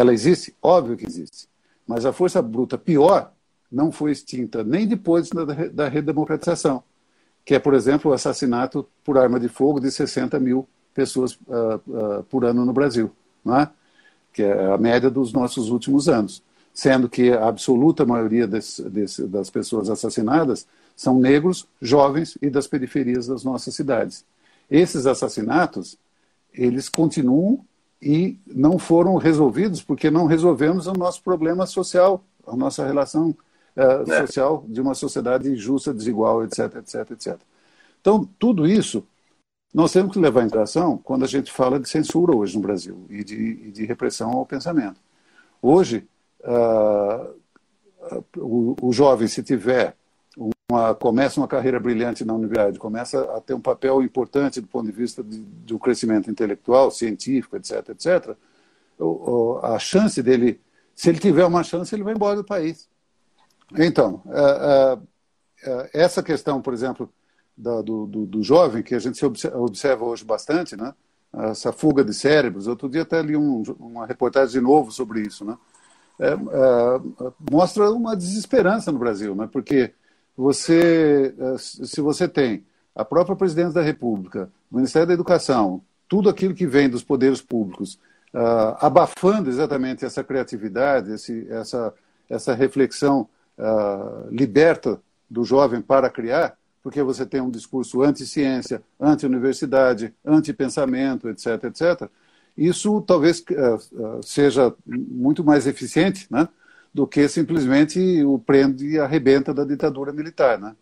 Ela existe? Óbvio que existe. Mas a força bruta pior não foi extinta nem depois da, da redemocratização, que é, por exemplo, o assassinato por arma de fogo de 60 mil pessoas uh, uh, por ano no Brasil, é? que é a média dos nossos últimos anos. Sendo que a absoluta maioria desse, desse, das pessoas assassinadas são negros, jovens e das periferias das nossas cidades. Esses assassinatos, eles continuam e não foram resolvidos porque não resolvemos o nosso problema social, a nossa relação uh, social de uma sociedade justa, desigual, etc, etc, etc. Então, tudo isso nós temos que levar em consideração quando a gente fala de censura hoje no Brasil e de, e de repressão ao pensamento. Hoje, uh, o, o jovem, se tiver uma, começa uma carreira brilhante na universidade, começa a ter um papel importante do ponto de vista de, do crescimento intelectual, científico, etc., etc., o, a chance dele, se ele tiver uma chance, ele vai embora do país. Então, é, é, essa questão, por exemplo, da, do, do, do, jovem, que a gente observa hoje bastante, né? essa fuga de cérebros. Outro dia até li um, uma reportagem de novo sobre isso. Né? É, é, mostra uma desesperança no Brasil, né? porque você, eh, se você tem a própria presidência da República, o Ministério da Educação, tudo aquilo que vem dos poderes públicos, uh, abafando exatamente essa criatividade, esse, essa, essa reflexão uh, liberta do jovem para criar, porque você tem um discurso anti-ciência, anti-universidade, anti-pensamento, etc., etc., isso talvez uh, seja muito mais eficiente, né? do que simplesmente o prende e arrebenta da ditadura militar, né?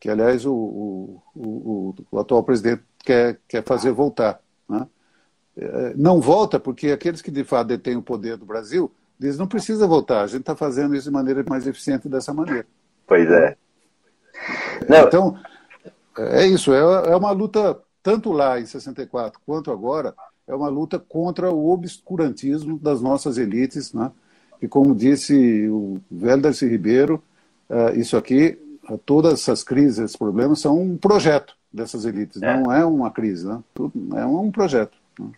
que, aliás, o, o, o, o atual presidente quer, quer fazer voltar. Né? É, não volta porque aqueles que de fato detêm o poder do Brasil, eles não precisam voltar. A gente está fazendo isso de maneira mais eficiente dessa maneira. Pois é. Não. Então, é isso. É, é uma luta, tanto lá em 64 quanto agora, é uma luta contra o obscurantismo das nossas elites, né? E como disse o velho Darcy Ribeiro, uh, isso aqui, uh, todas essas crises, esses problemas, são um projeto dessas elites, é. não é uma crise, né? é um projeto. Né?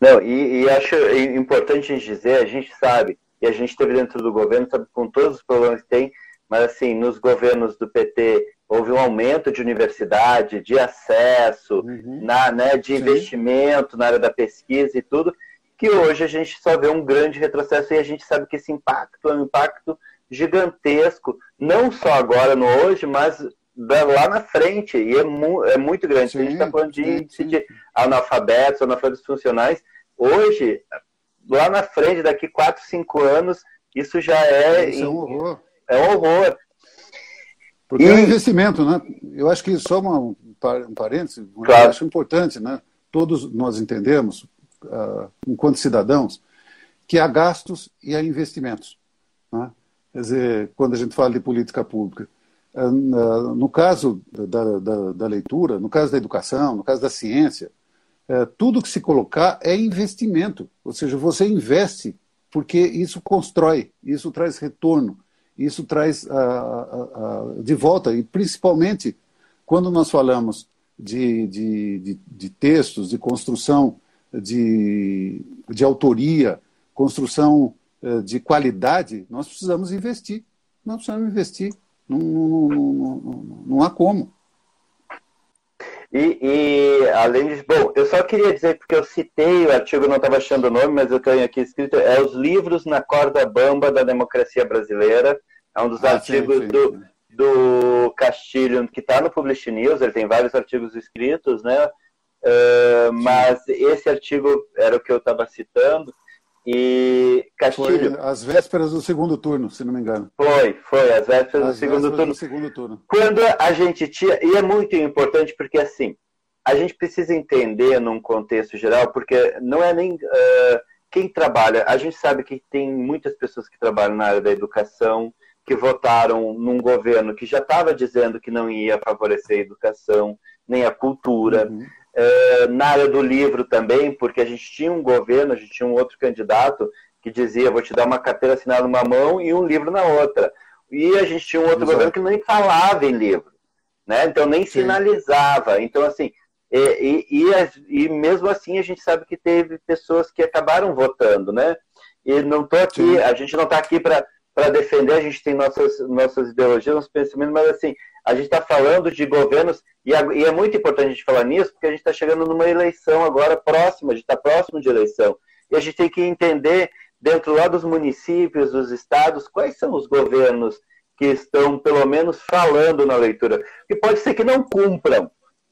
Não, e, e, acho importante a gente dizer, a gente sabe, e a gente esteve dentro do governo, sabe com todos os problemas que tem, mas assim, nos governos do PT houve um aumento de universidade, de acesso, uhum. na, né, de Sim. investimento na área da pesquisa e tudo, que hoje a gente só vê um grande retrocesso e a gente sabe que esse impacto é um impacto gigantesco, não só agora no hoje, mas lá na frente, e é, mu é muito grande. Sim, a gente está falando de índice de analfabetos, analfabetos funcionais. Hoje, lá na frente, daqui 4, 5 anos, isso já é. Isso é um horror. É um horror. Porque e... é um investimento, né? Eu acho que só uma, um parênteses, claro. acho importante, né? Todos nós entendemos, uh, enquanto cidadãos, que há gastos e há investimentos. Né? Quer dizer, quando a gente fala de política pública. Uh, no caso da, da, da, leitura, no caso da educação, no caso da ciência, uh, tudo que se colocar é investimento. Ou seja, você investe porque isso constrói, isso traz retorno, isso traz de volta, e principalmente quando nós falamos de, de, de, de textos, de construção de, de autoria, construção uh, de qualidade, nós precisamos investir. Nós precisamos investir. Não, não, não, não há como. E, e, além disso, bom, eu só queria dizer, porque eu citei o artigo, não estava achando o nome, mas eu tenho aqui escrito, é Os Livros na Corda Bamba da Democracia Brasileira. É um dos ah, artigos sim, sim. do, do Castilho, que está no Publish News, ele tem vários artigos escritos, né? Uh, mas esse artigo era o que eu estava citando, e Castilho. Foi às vésperas do segundo turno, se não me engano. Foi, foi, às vésperas, do, segundo vésperas turno. do segundo turno. Quando a gente tinha. E é muito importante porque, assim, a gente precisa entender num contexto geral, porque não é nem. Uh, quem trabalha, a gente sabe que tem muitas pessoas que trabalham na área da educação, que votaram num governo que já estava dizendo que não ia favorecer a educação, nem a cultura. Uhum. Eh, na área do livro também, porque a gente tinha um governo, a gente tinha um outro candidato que dizia: vou te dar uma carteira assinada numa mão e um livro na outra. E a gente tinha um outro Exato. governo que nem falava em livro, né? então nem Sim. sinalizava. Então, assim, e, e, e, e, mesmo assim a gente sabe que teve pessoas que acabaram votando, né? E não estou aqui, Sim. a gente não está aqui para defender, a gente tem nossas, nossas ideologias, nossos pensamentos, mas assim, a gente está falando de governos, e, é muito importante a gente falar nisso, porque a gente está chegando numa eleição agora próxima, a gente está próximo de eleição. E a gente tem que entender, dentro lá dos municípios, dos estados, quais são os governos que estão, pelo menos, falando na leitura. Que pode ser que não cumpram,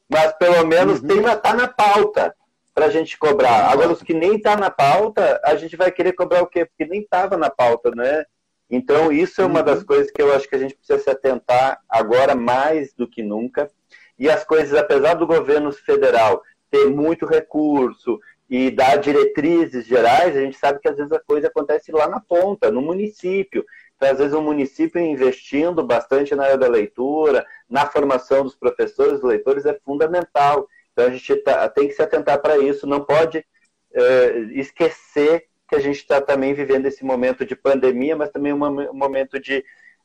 mas pelo menos está uhum. Tá na pauta para a gente cobrar. Agora, os que nem está na pauta, a gente vai querer cobrar o quê? Porque nem estava na pauta, né? Então, isso é uma das uhum. coisas que eu acho que a gente precisa se atentar agora mais do que nunca. E as coisas, apesar do governo federal ter muito recurso e dar diretrizes gerais, a gente sabe que às vezes a coisa acontece lá na ponta, no município. Então, às vezes, o um município investindo bastante na área da leitura, na formação dos professores, dos leitores, é fundamental. Então, a gente tá, tem que se atentar para isso, não pode é, esquecer que a gente está também vivendo esse momento de pandemia, mas também um momento de,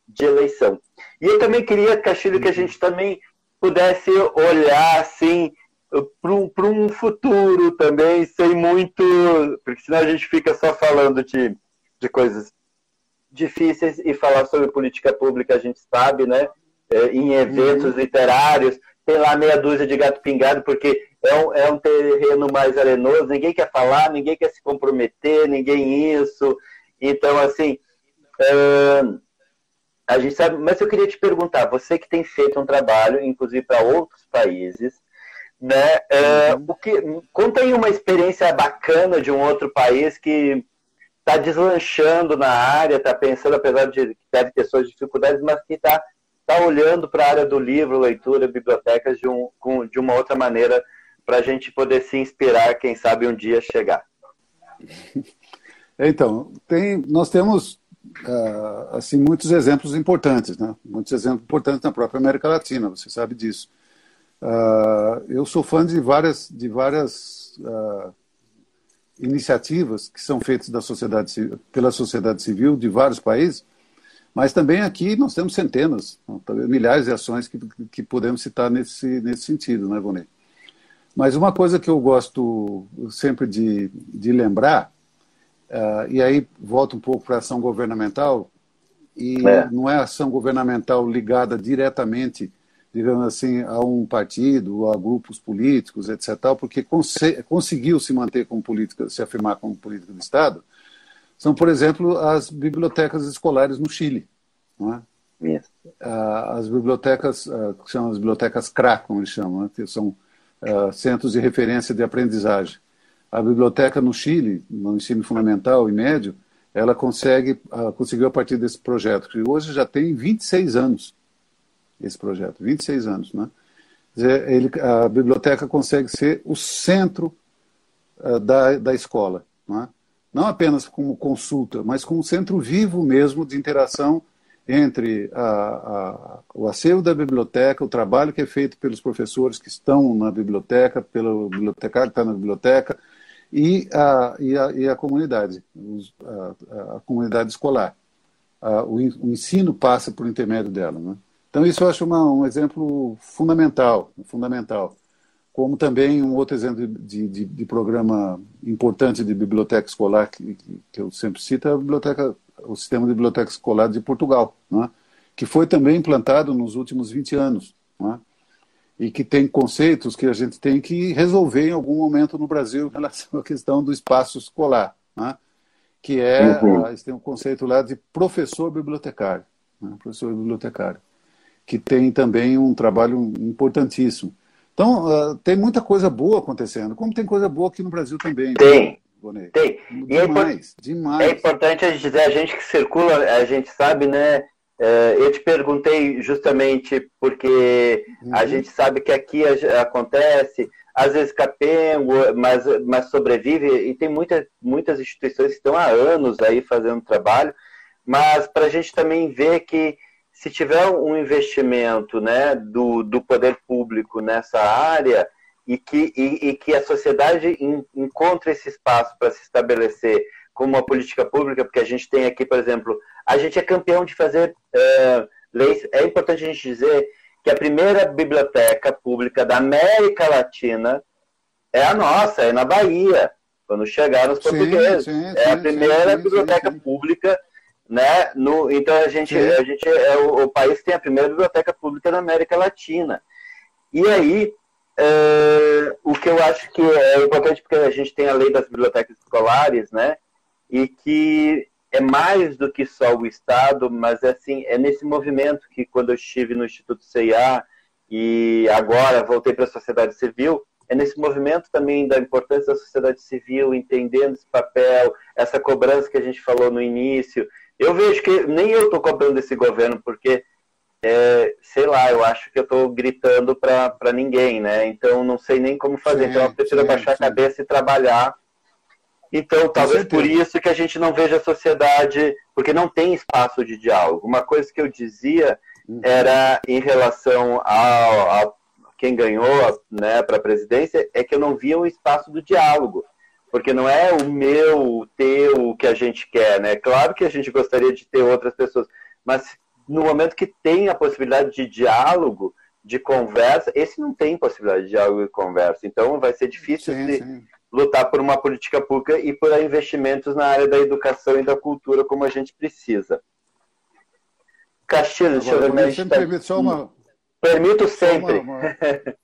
de eleição. E eu também queria, Castilho, que a gente também pudesse olhar assim para um, futuro também, sem muito. Porque senão a gente fica só falando de, de coisas difíceis e falar sobre política pública, a gente sabe, né? É, em eventos uhum. literários, tem lá meia dúzia de gato pingado, porque é um, é um terreno mais arenoso, ninguém quer falar, ninguém quer se comprometer, ninguém isso. Então, assim, uh, a gente sabe. Mas eu queria te perguntar, você que tem feito um trabalho, inclusive para outros países, né? Uh, o que, conta aí uma experiência bacana de um outro país que está deslanchando na área, está pensando, apesar de que deve ter suas dificuldades, mas que está tá olhando para a área do livro, leitura, bibliotecas de, um, com, de uma outra maneira para a gente poder se inspirar, quem sabe um dia chegar. Então, tem, nós temos uh, assim muitos exemplos importantes, né? Muitos exemplos importantes na própria América Latina, você sabe disso. Uh, eu sou fã de várias, de várias uh, iniciativas que são feitas da sociedade, pela sociedade civil de vários países, mas também aqui nós temos centenas, milhares de ações que, que podemos citar nesse, nesse sentido, né, Vonei? Mas uma coisa que eu gosto sempre de, de lembrar, uh, e aí volta um pouco para a ação governamental, e é. não é ação governamental ligada diretamente, digamos assim, a um partido, a grupos políticos, etc., porque cons conseguiu se manter como política, se afirmar como política de Estado, são, por exemplo, as bibliotecas escolares no Chile. Não é? Yes. Uh, as bibliotecas, uh, que chamam as bibliotecas CRA, como eles chamam, né? que são uh, centros de referência de aprendizagem. A biblioteca no Chile, no ensino fundamental e médio, ela consegue, conseguiu a partir desse projeto, que hoje já tem 26 anos, esse projeto, 26 anos, né? Ele, a biblioteca consegue ser o centro da, da escola, não, é? Não apenas como consulta, mas como centro vivo mesmo de interação entre a, a, o acervo da biblioteca, o trabalho que é feito pelos professores que estão na biblioteca, pelo bibliotecário que está na biblioteca, e a, e a, e a comunidade, a, comunidade escolar. O, o, ensino passa por intermédio dela. Né? Então, isso eu acho uma, um exemplo fundamental, fundamental. Como também um outro exemplo de, de, de programa importante de biblioteca escolar que, que, eu sempre cito é a biblioteca, o sistema de biblioteca escolar de Portugal, né? que foi também implantado nos últimos 20 anos. Né? E que tem conceitos que a gente tem que resolver em algum momento no Brasil em relação à questão do espaço escolar. Né? Que é, uhum. têm um conceito lá de professor bibliotecário. Né? Professor bibliotecário. Que tem também um trabalho importantíssimo. Então, uh, tem muita coisa boa acontecendo, como tem coisa boa aqui no Brasil também. Tem. Né, tem. E é demais, é demais. É importante a gente dizer, a gente que circula, a gente sabe, né? Uh, eu te perguntei justamente porque uhum. a gente sabe que aqui acontece, às vezes capengo, mas, mas sobrevive, e tem muita, muitas instituições que estão há anos aí fazendo trabalho, mas para a gente também ver que se tiver um investimento né, do, do poder público nessa área e que, e, e que a sociedade encontre esse espaço para se estabelecer como uma política pública, porque a gente tem aqui, por exemplo, a gente é campeão de fazer uh, leis. É importante a gente dizer que a primeira biblioteca pública da América Latina é a nossa, é na Bahia, quando chegaram os portugueses. Sim, sim, é a primeira sim, biblioteca pública né? No, então a gente, a gente é o, o, país que tem a primeira biblioteca pública na América Latina. E aí, é, o que eu acho que é importante, porque a gente tem a lei das bibliotecas escolares, né? E que é mais do que só o Estado, mas é assim, é nesse movimento que quando eu estive no Instituto CIA e agora voltei para a sociedade civil, é nesse movimento também da importância da sociedade civil, entendendo esse papel, essa cobrança que a gente falou no início, eu vejo que nem eu estou cobrando esse governo, porque, é, sei lá, eu acho que eu estou gritando para ninguém, né? Então, não sei nem como fazer. Sim, então, eu preciso sim, baixar sim. a cabeça e trabalhar. Então, talvez por isso que a gente não veja a sociedade, porque não tem espaço de diálogo. Uma coisa que eu dizia uhum. era em relação ao, a quem ganhou né, para a presidência, é que eu não via um espaço do diálogo porque não é o meu, o teu, que a gente quer, né? Claro que a gente gostaria de ter outras pessoas, mas no momento que tem a possibilidade de diálogo, de conversa, esse não tem possibilidade de diálogo e conversa. Então vai ser difícil sim, de sim. lutar por uma política pública e por investimentos na área da educação e da cultura como a gente precisa. Castilho, deixa eu ver. Tá... Permite só uma... Permito sempre. Só, uma, uma...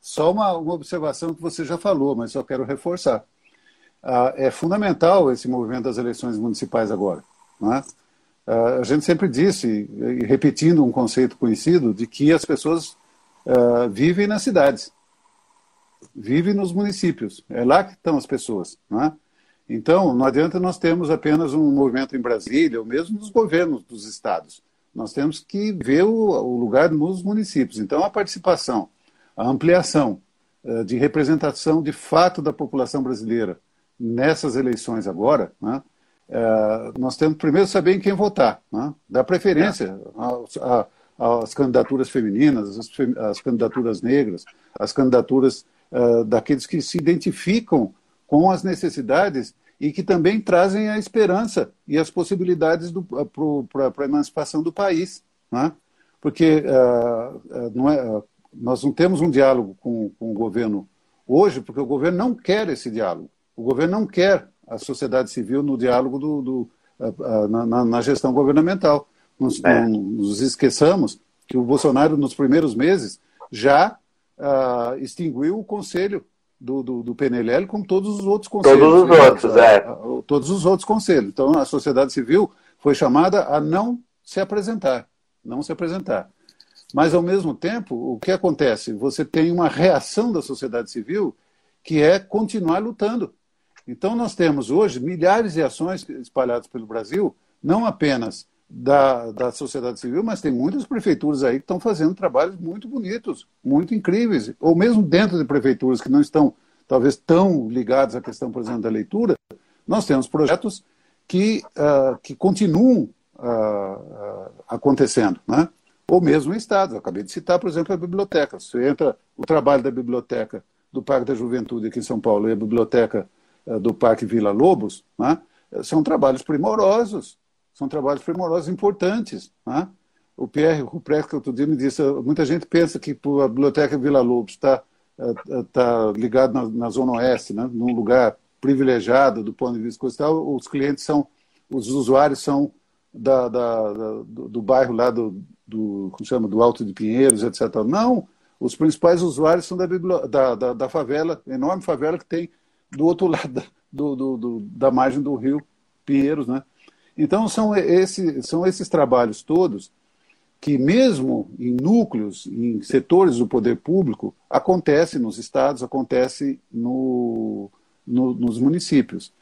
só uma, uma observação que você já falou, mas só quero reforçar ah, é fundamental esse movimento das eleições municipais agora. É? Ah, a gente sempre disse, repetindo um conceito conhecido, de que as pessoas ah, vivem nas cidades, vivem nos municípios, é lá que estão as pessoas. É? Então, não adianta nós termos apenas um movimento em Brasília, ou mesmo nos governos dos estados. Nós temos que ver o lugar nos municípios. Então, a participação, a ampliação de representação de fato da população brasileira nessas eleições agora, né, é, nós temos primeiro saber em quem votar, né, dar preferência é. às candidaturas femininas, às, às, candidaturas negras, às candidaturas uh, daqueles que se identificam com as necessidades e que também trazem a esperança e as possibilidades para a emancipação do país. Né? Porque uh, não é, nós não temos um diálogo com, com o governo hoje, porque o governo não quer esse diálogo. O governo não quer a sociedade civil no diálogo do, do na, na, gestão governamental. Nos, é. nos esqueçamos que o Bolsonaro, nos primeiros meses, já uh, extinguiu o conselho do, do, do, PNLL, como todos os outros conselhos. Todos os né? outros, é. Todos os outros conselhos. Então, a sociedade civil foi chamada a não se apresentar. Não se apresentar. Mas, ao mesmo tempo, o que acontece? Você tem uma reação da sociedade civil que é continuar lutando. Então, nós temos hoje milhares de ações espalhadas pelo Brasil, não apenas da, da sociedade civil, mas tem muitas prefeituras aí que estão fazendo trabalhos muito bonitos, muito incríveis, ou mesmo dentro de prefeituras que não estão, talvez, tão ligadas à questão, por exemplo, da leitura, nós temos projetos que, uh, que continuam uh, acontecendo, né? ou mesmo em estados. Acabei de citar, por exemplo, a biblioteca. Você entra o trabalho da biblioteca do Parque da Juventude aqui em São Paulo e a biblioteca do Parque Vila Lobos, né, são trabalhos primorosos, são trabalhos primorosos importantes. Né? O Pierre que outro dia me disse, muita gente pensa que a Biblioteca Vila Lobos está está ligado na, na, Zona Oeste, né? num lugar privilegiado do ponto de vista coastal, os clientes são, os usuários são da, da, da do, do, bairro lá do, do, como chama, do Alto de Pinheiros, etc. Não, os principais usuários são da, da, da, da favela, enorme favela que tem do outro lado do, do, do, da margem do rio Pinheiros. Né? Então, são, esse, são esses trabalhos todos que, mesmo em núcleos, em setores do poder público, acontece nos estados, acontece no, no, nos municípios.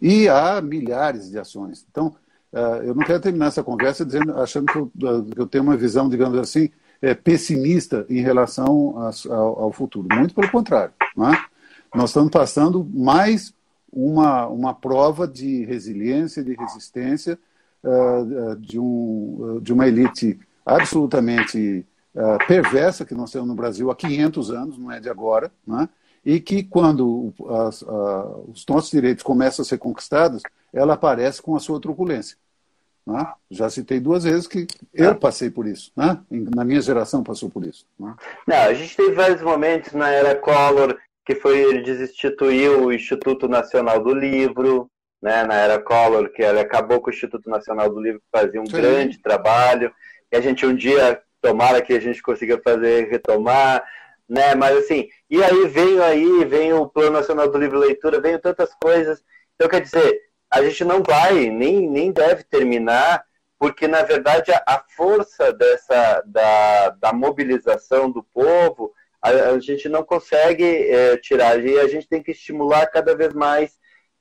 E há milhares de ações. Então, uh, eu não quero terminar essa conversa dizendo, achando que eu, uh, que eu tenho uma visão, digamos assim, é, pessimista em relação ao, ao, futuro. Muito pelo contrário. Né? Nós estamos passando mais uma, uma prova de resiliência, de resistência uh, de, um, de uma elite absolutamente uh, perversa que nós temos no Brasil há 500 anos, não é de agora, né? e que quando as, os nossos direitos começam a ser conquistados, ela aparece com a sua truculência. Né? Já citei duas vezes que eu passei por isso, né? na minha geração passou por isso. Né? Não, a gente teve vários momentos na era Collor, que foi ele desinstituiu o Instituto Nacional do Livro, né, na era Collor, que ele acabou com o Instituto Nacional do Livro, que fazia um Sim. grande trabalho, e a gente um dia, tomara que a gente consiga fazer, retomar, né, mas assim, e aí veio aí, vem o Plano Nacional do Livro e Leitura, veio tantas coisas, então quer dizer, a gente não vai, nem, nem deve terminar, porque na verdade a, a força dessa, da, da mobilização do povo, a, a gente não consegue é, tirar, e a gente tem que estimular cada vez mais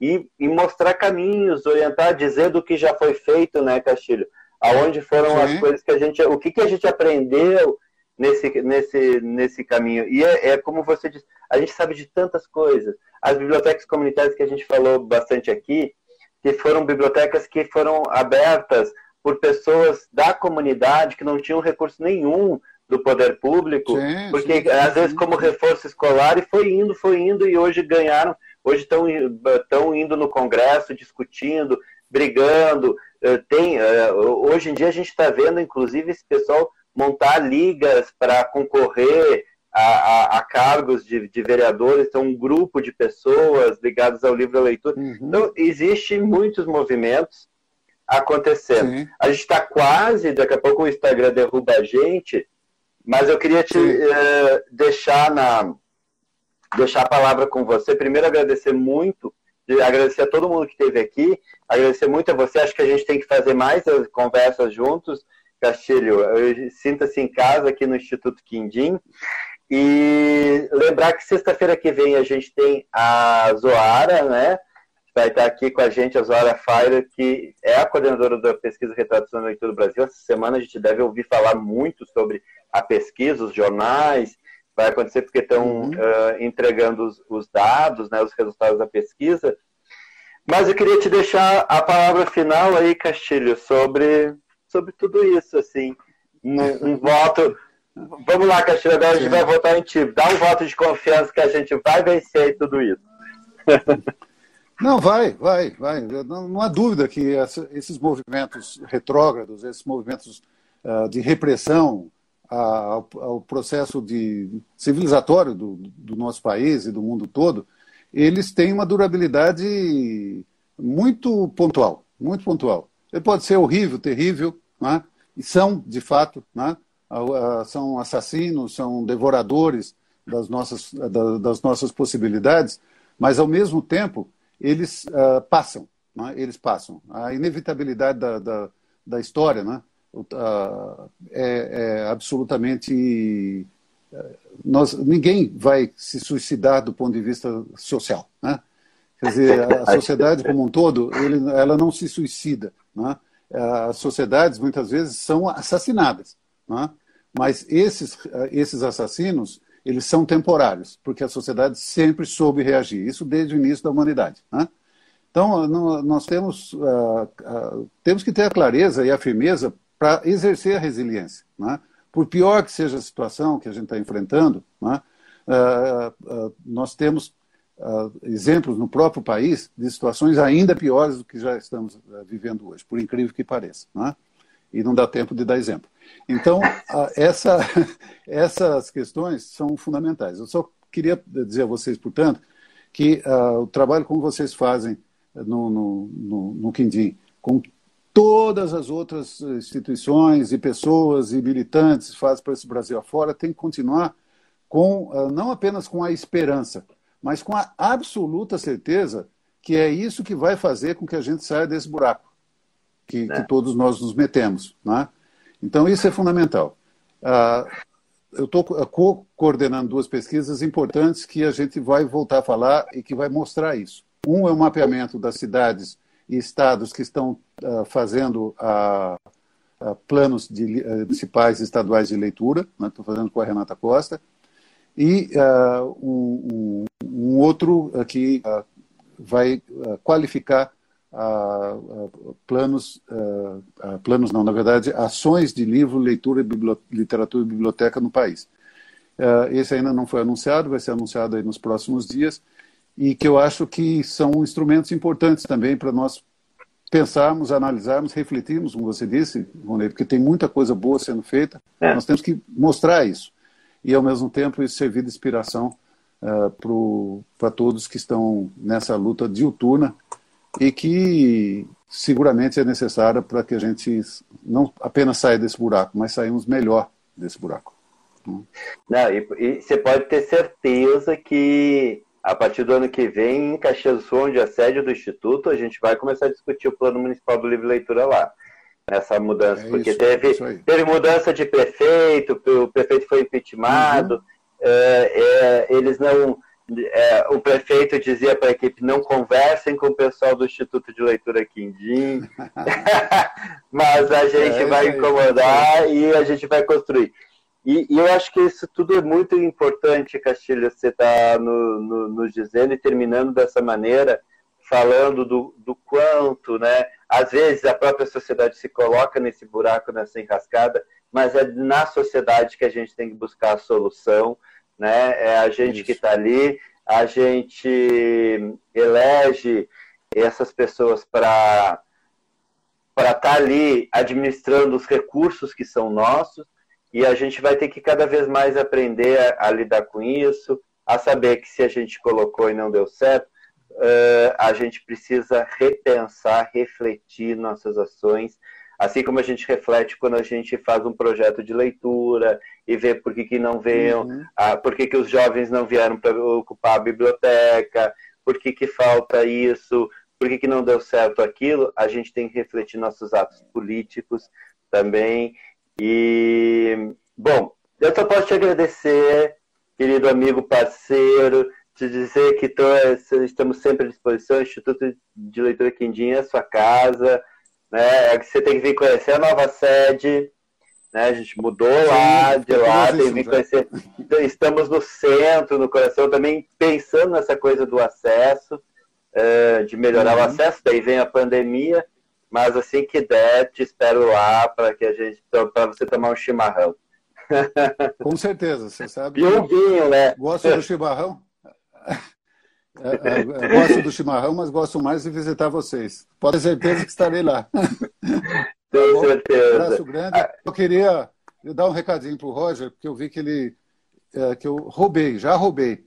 e, e, mostrar caminhos, orientar, dizer do que já foi feito, né, Castilho? Aonde foram Sim. as coisas que a gente, o que, que a gente aprendeu nesse, nesse, nesse caminho. E é, é, como você disse, a gente sabe de tantas coisas. As bibliotecas comunitárias que a gente falou bastante aqui, que foram bibliotecas que foram abertas por pessoas da comunidade que não tinham recurso nenhum do poder público, sim, porque sim, às sim. vezes como reforço escolar e foi indo, foi indo e hoje ganharam Hoje estão, estão indo no Congresso, discutindo, brigando. Eh, tem, eh, hoje em dia a gente está vendo, inclusive, esse pessoal montar ligas para concorrer a, a, a cargos de, de, vereadores, então um grupo de pessoas ligadas ao livro leitura. Uhum. Então, existem muitos movimentos acontecendo. Sim. A gente está quase, daqui a pouco o Instagram derruba a gente, mas eu queria te uh, deixar na, deixar a palavra com você. Primeiro, agradecer muito, agradecer a todo mundo que esteve aqui, agradecer muito a você. Acho que a gente tem que fazer mais conversas juntos. Castilho, sinta-se em casa aqui no Instituto Quindim. E lembrar que sexta-feira que vem a gente tem a Zoara, né? Vai estar aqui com a gente a Zoara Fire, que é a coordenadora da pesquisa Retratos na Leitura do Brasil. Essa semana a gente deve ouvir falar muito sobre a pesquisa, os jornais, vai acontecer porque estão uhum. uh, entregando os, os, dados, né, os resultados da pesquisa. Mas eu queria te deixar a palavra final aí, Castilho, sobre, sobre tudo isso, assim, um, um voto. Vamos lá, Castilho, agora a gente vai votar em ti. Dá um voto de confiança que a gente vai vencer tudo isso. Não, vai, vai, vai. Não, não há dúvida que essa, esses movimentos retrógrados, esses movimentos uh, de repressão ao, ao processo de civilizatório do, do nosso país e do mundo todo, eles têm uma durabilidade muito pontual, muito pontual. Ele pode ser horrível, terrível, né? e são, de fato, né? são assassinos, são devoradores das nossas, das nossas possibilidades, mas, ao mesmo tempo, eles uh, passam, né? eles passam. A inevitabilidade da, da, da história, né? é, é absolutamente. Nós, ninguém vai se suicidar do ponto de vista social. Né? Quer dizer, a sociedade como um todo, ele, ela não se suicida. Né? As sociedades, muitas vezes, são assassinadas. Né? Mas esses, esses assassinos, eles são temporários, porque a sociedade sempre soube reagir. Isso desde o início da humanidade. Né? Então, nós temos, uh, uh, temos que ter a clareza e a firmeza para exercer a resiliência. Né? Por pior que seja a situação que a gente está enfrentando, né? uh, nós temos exemplos no próprio país de situações ainda piores do que já estamos vivendo hoje, por incrível que pareça. Né? E não dá tempo de dar exemplo. Então, essa, essas questões são fundamentais. Eu só queria dizer a vocês, portanto, que uh, o trabalho como vocês fazem no, no, no, no Quindim, com todas as outras instituições e pessoas e militantes fazem para esse Brasil afora, tem que continuar com uh, não apenas com a esperança, mas com a absoluta certeza que é isso que vai fazer com que a gente saia desse buraco que, é. que todos nós nos metemos. Né? Então, isso é fundamental. Uh, eu estou co-coordenando duas pesquisas importantes que a gente vai voltar a falar e que vai mostrar isso. Um é o mapeamento das cidades e estados que estão uh, fazendo uh, planos de, municipais e estaduais de leitura, estou né? fazendo com a Renata Costa, e um, um, um, outro que vai qualificar planos, planos não, na verdade, ações de livro, leitura, literatura e biblioteca no país. esse ainda não foi anunciado, vai ser anunciado aí nos próximos dias, e que eu acho que são instrumentos importantes também para nós pensarmos, analisarmos, refletirmos, como você disse, Ronei, porque tem muita coisa boa sendo feita, é. nós temos que mostrar isso. E, ao mesmo tempo, isso servir de inspiração uh, para todos que estão nessa luta diuturna e que seguramente é necessária para que a gente não apenas saia desse buraco, mas saímos melhor desse buraco. Não, e, e você pode ter certeza que a partir do ano que vem, em Caxias do Sul, onde é a sede do Instituto, a gente vai começar a discutir o Plano Municipal do Livre Leitura lá. Essa mudança, é porque isso, teve, é teve mudança de prefeito, o prefeito foi impeachmentado, uhum. é, é, eles não. É, o prefeito dizia para a equipe: não conversem com o pessoal do Instituto de Leitura Quindim, mas a gente é, vai incomodar e a gente vai construir. E, e, eu acho que isso tudo é muito importante, Castilho, você está no, no, nos dizendo e terminando dessa maneira, falando do, do quanto, né? Às vezes a própria sociedade se coloca nesse buraco, nessa enrascada, mas é na sociedade que a gente tem que buscar a solução, né? É a gente isso. que está ali, a gente elege essas pessoas para para estar tá ali administrando os recursos que são nossos e a gente vai ter que cada vez mais aprender a, a lidar com isso, a saber que se a gente colocou e não deu certo, uh, a gente precisa repensar, refletir nossas ações, assim como a gente reflete quando a gente faz um projeto de leitura e vê por que, que não veio, uhum. uh, por que, que os jovens não vieram para ocupar a biblioteca, por que, que falta isso, por que, que não deu certo aquilo, a gente tem que refletir nossos atos políticos também e, bom, eu só posso te agradecer, querido amigo, parceiro, te dizer que tô, estamos sempre à disposição, Instituto de Leitura Quindinha, sua casa, né? É que você tem que vir conhecer a nova sede, né? A gente mudou Sim, lá, de lá, tem que vir conhecer. Então, estamos no centro, no coração, também pensando nessa coisa do acesso, eh, de melhorar uhum. o acesso, daí vem a pandemia, mas assim que der, te espero lá para que a gente para você tomar um chimarrão. Com certeza, você sabe. E um vinho, né? Gosto do chimarrão. É, é, é, gosto do chimarrão, mas gosto mais de visitar vocês. Pode ter certeza que estarei lá. Tenho tá certeza. Um abraço grande. Eu queria dar um recadinho para o Roger, porque eu vi que ele é, que eu roubei, já roubei.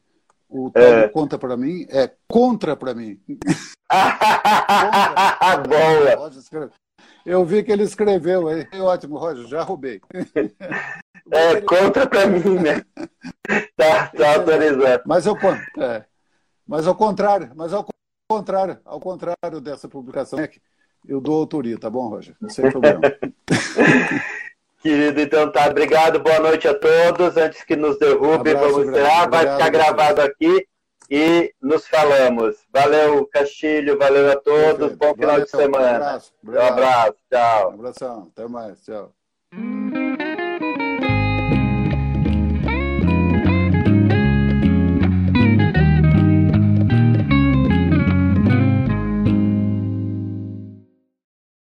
O é. conta para mim é contra para mim. Boa! Eu vi que ele escreveu aí. Ótimo, Roger, já roubei. É, contra para mim, né? Tá, tá autorizado. Mas ao, é, mas ao contrário, mas ao contrário, ao contrário dessa publicação, eu dou autoria, tá bom, Roger? Sem problema. Querido, então tá. Obrigado, boa noite a todos. Antes que nos derrube, um vamos encerrar. Vai ficar gravado aqui e nos falamos. Valeu, Castilho, valeu a todos. Bom final valeu, de semana. Um abraço. Um abraço. Tchau. Um abração. Até mais. Tchau.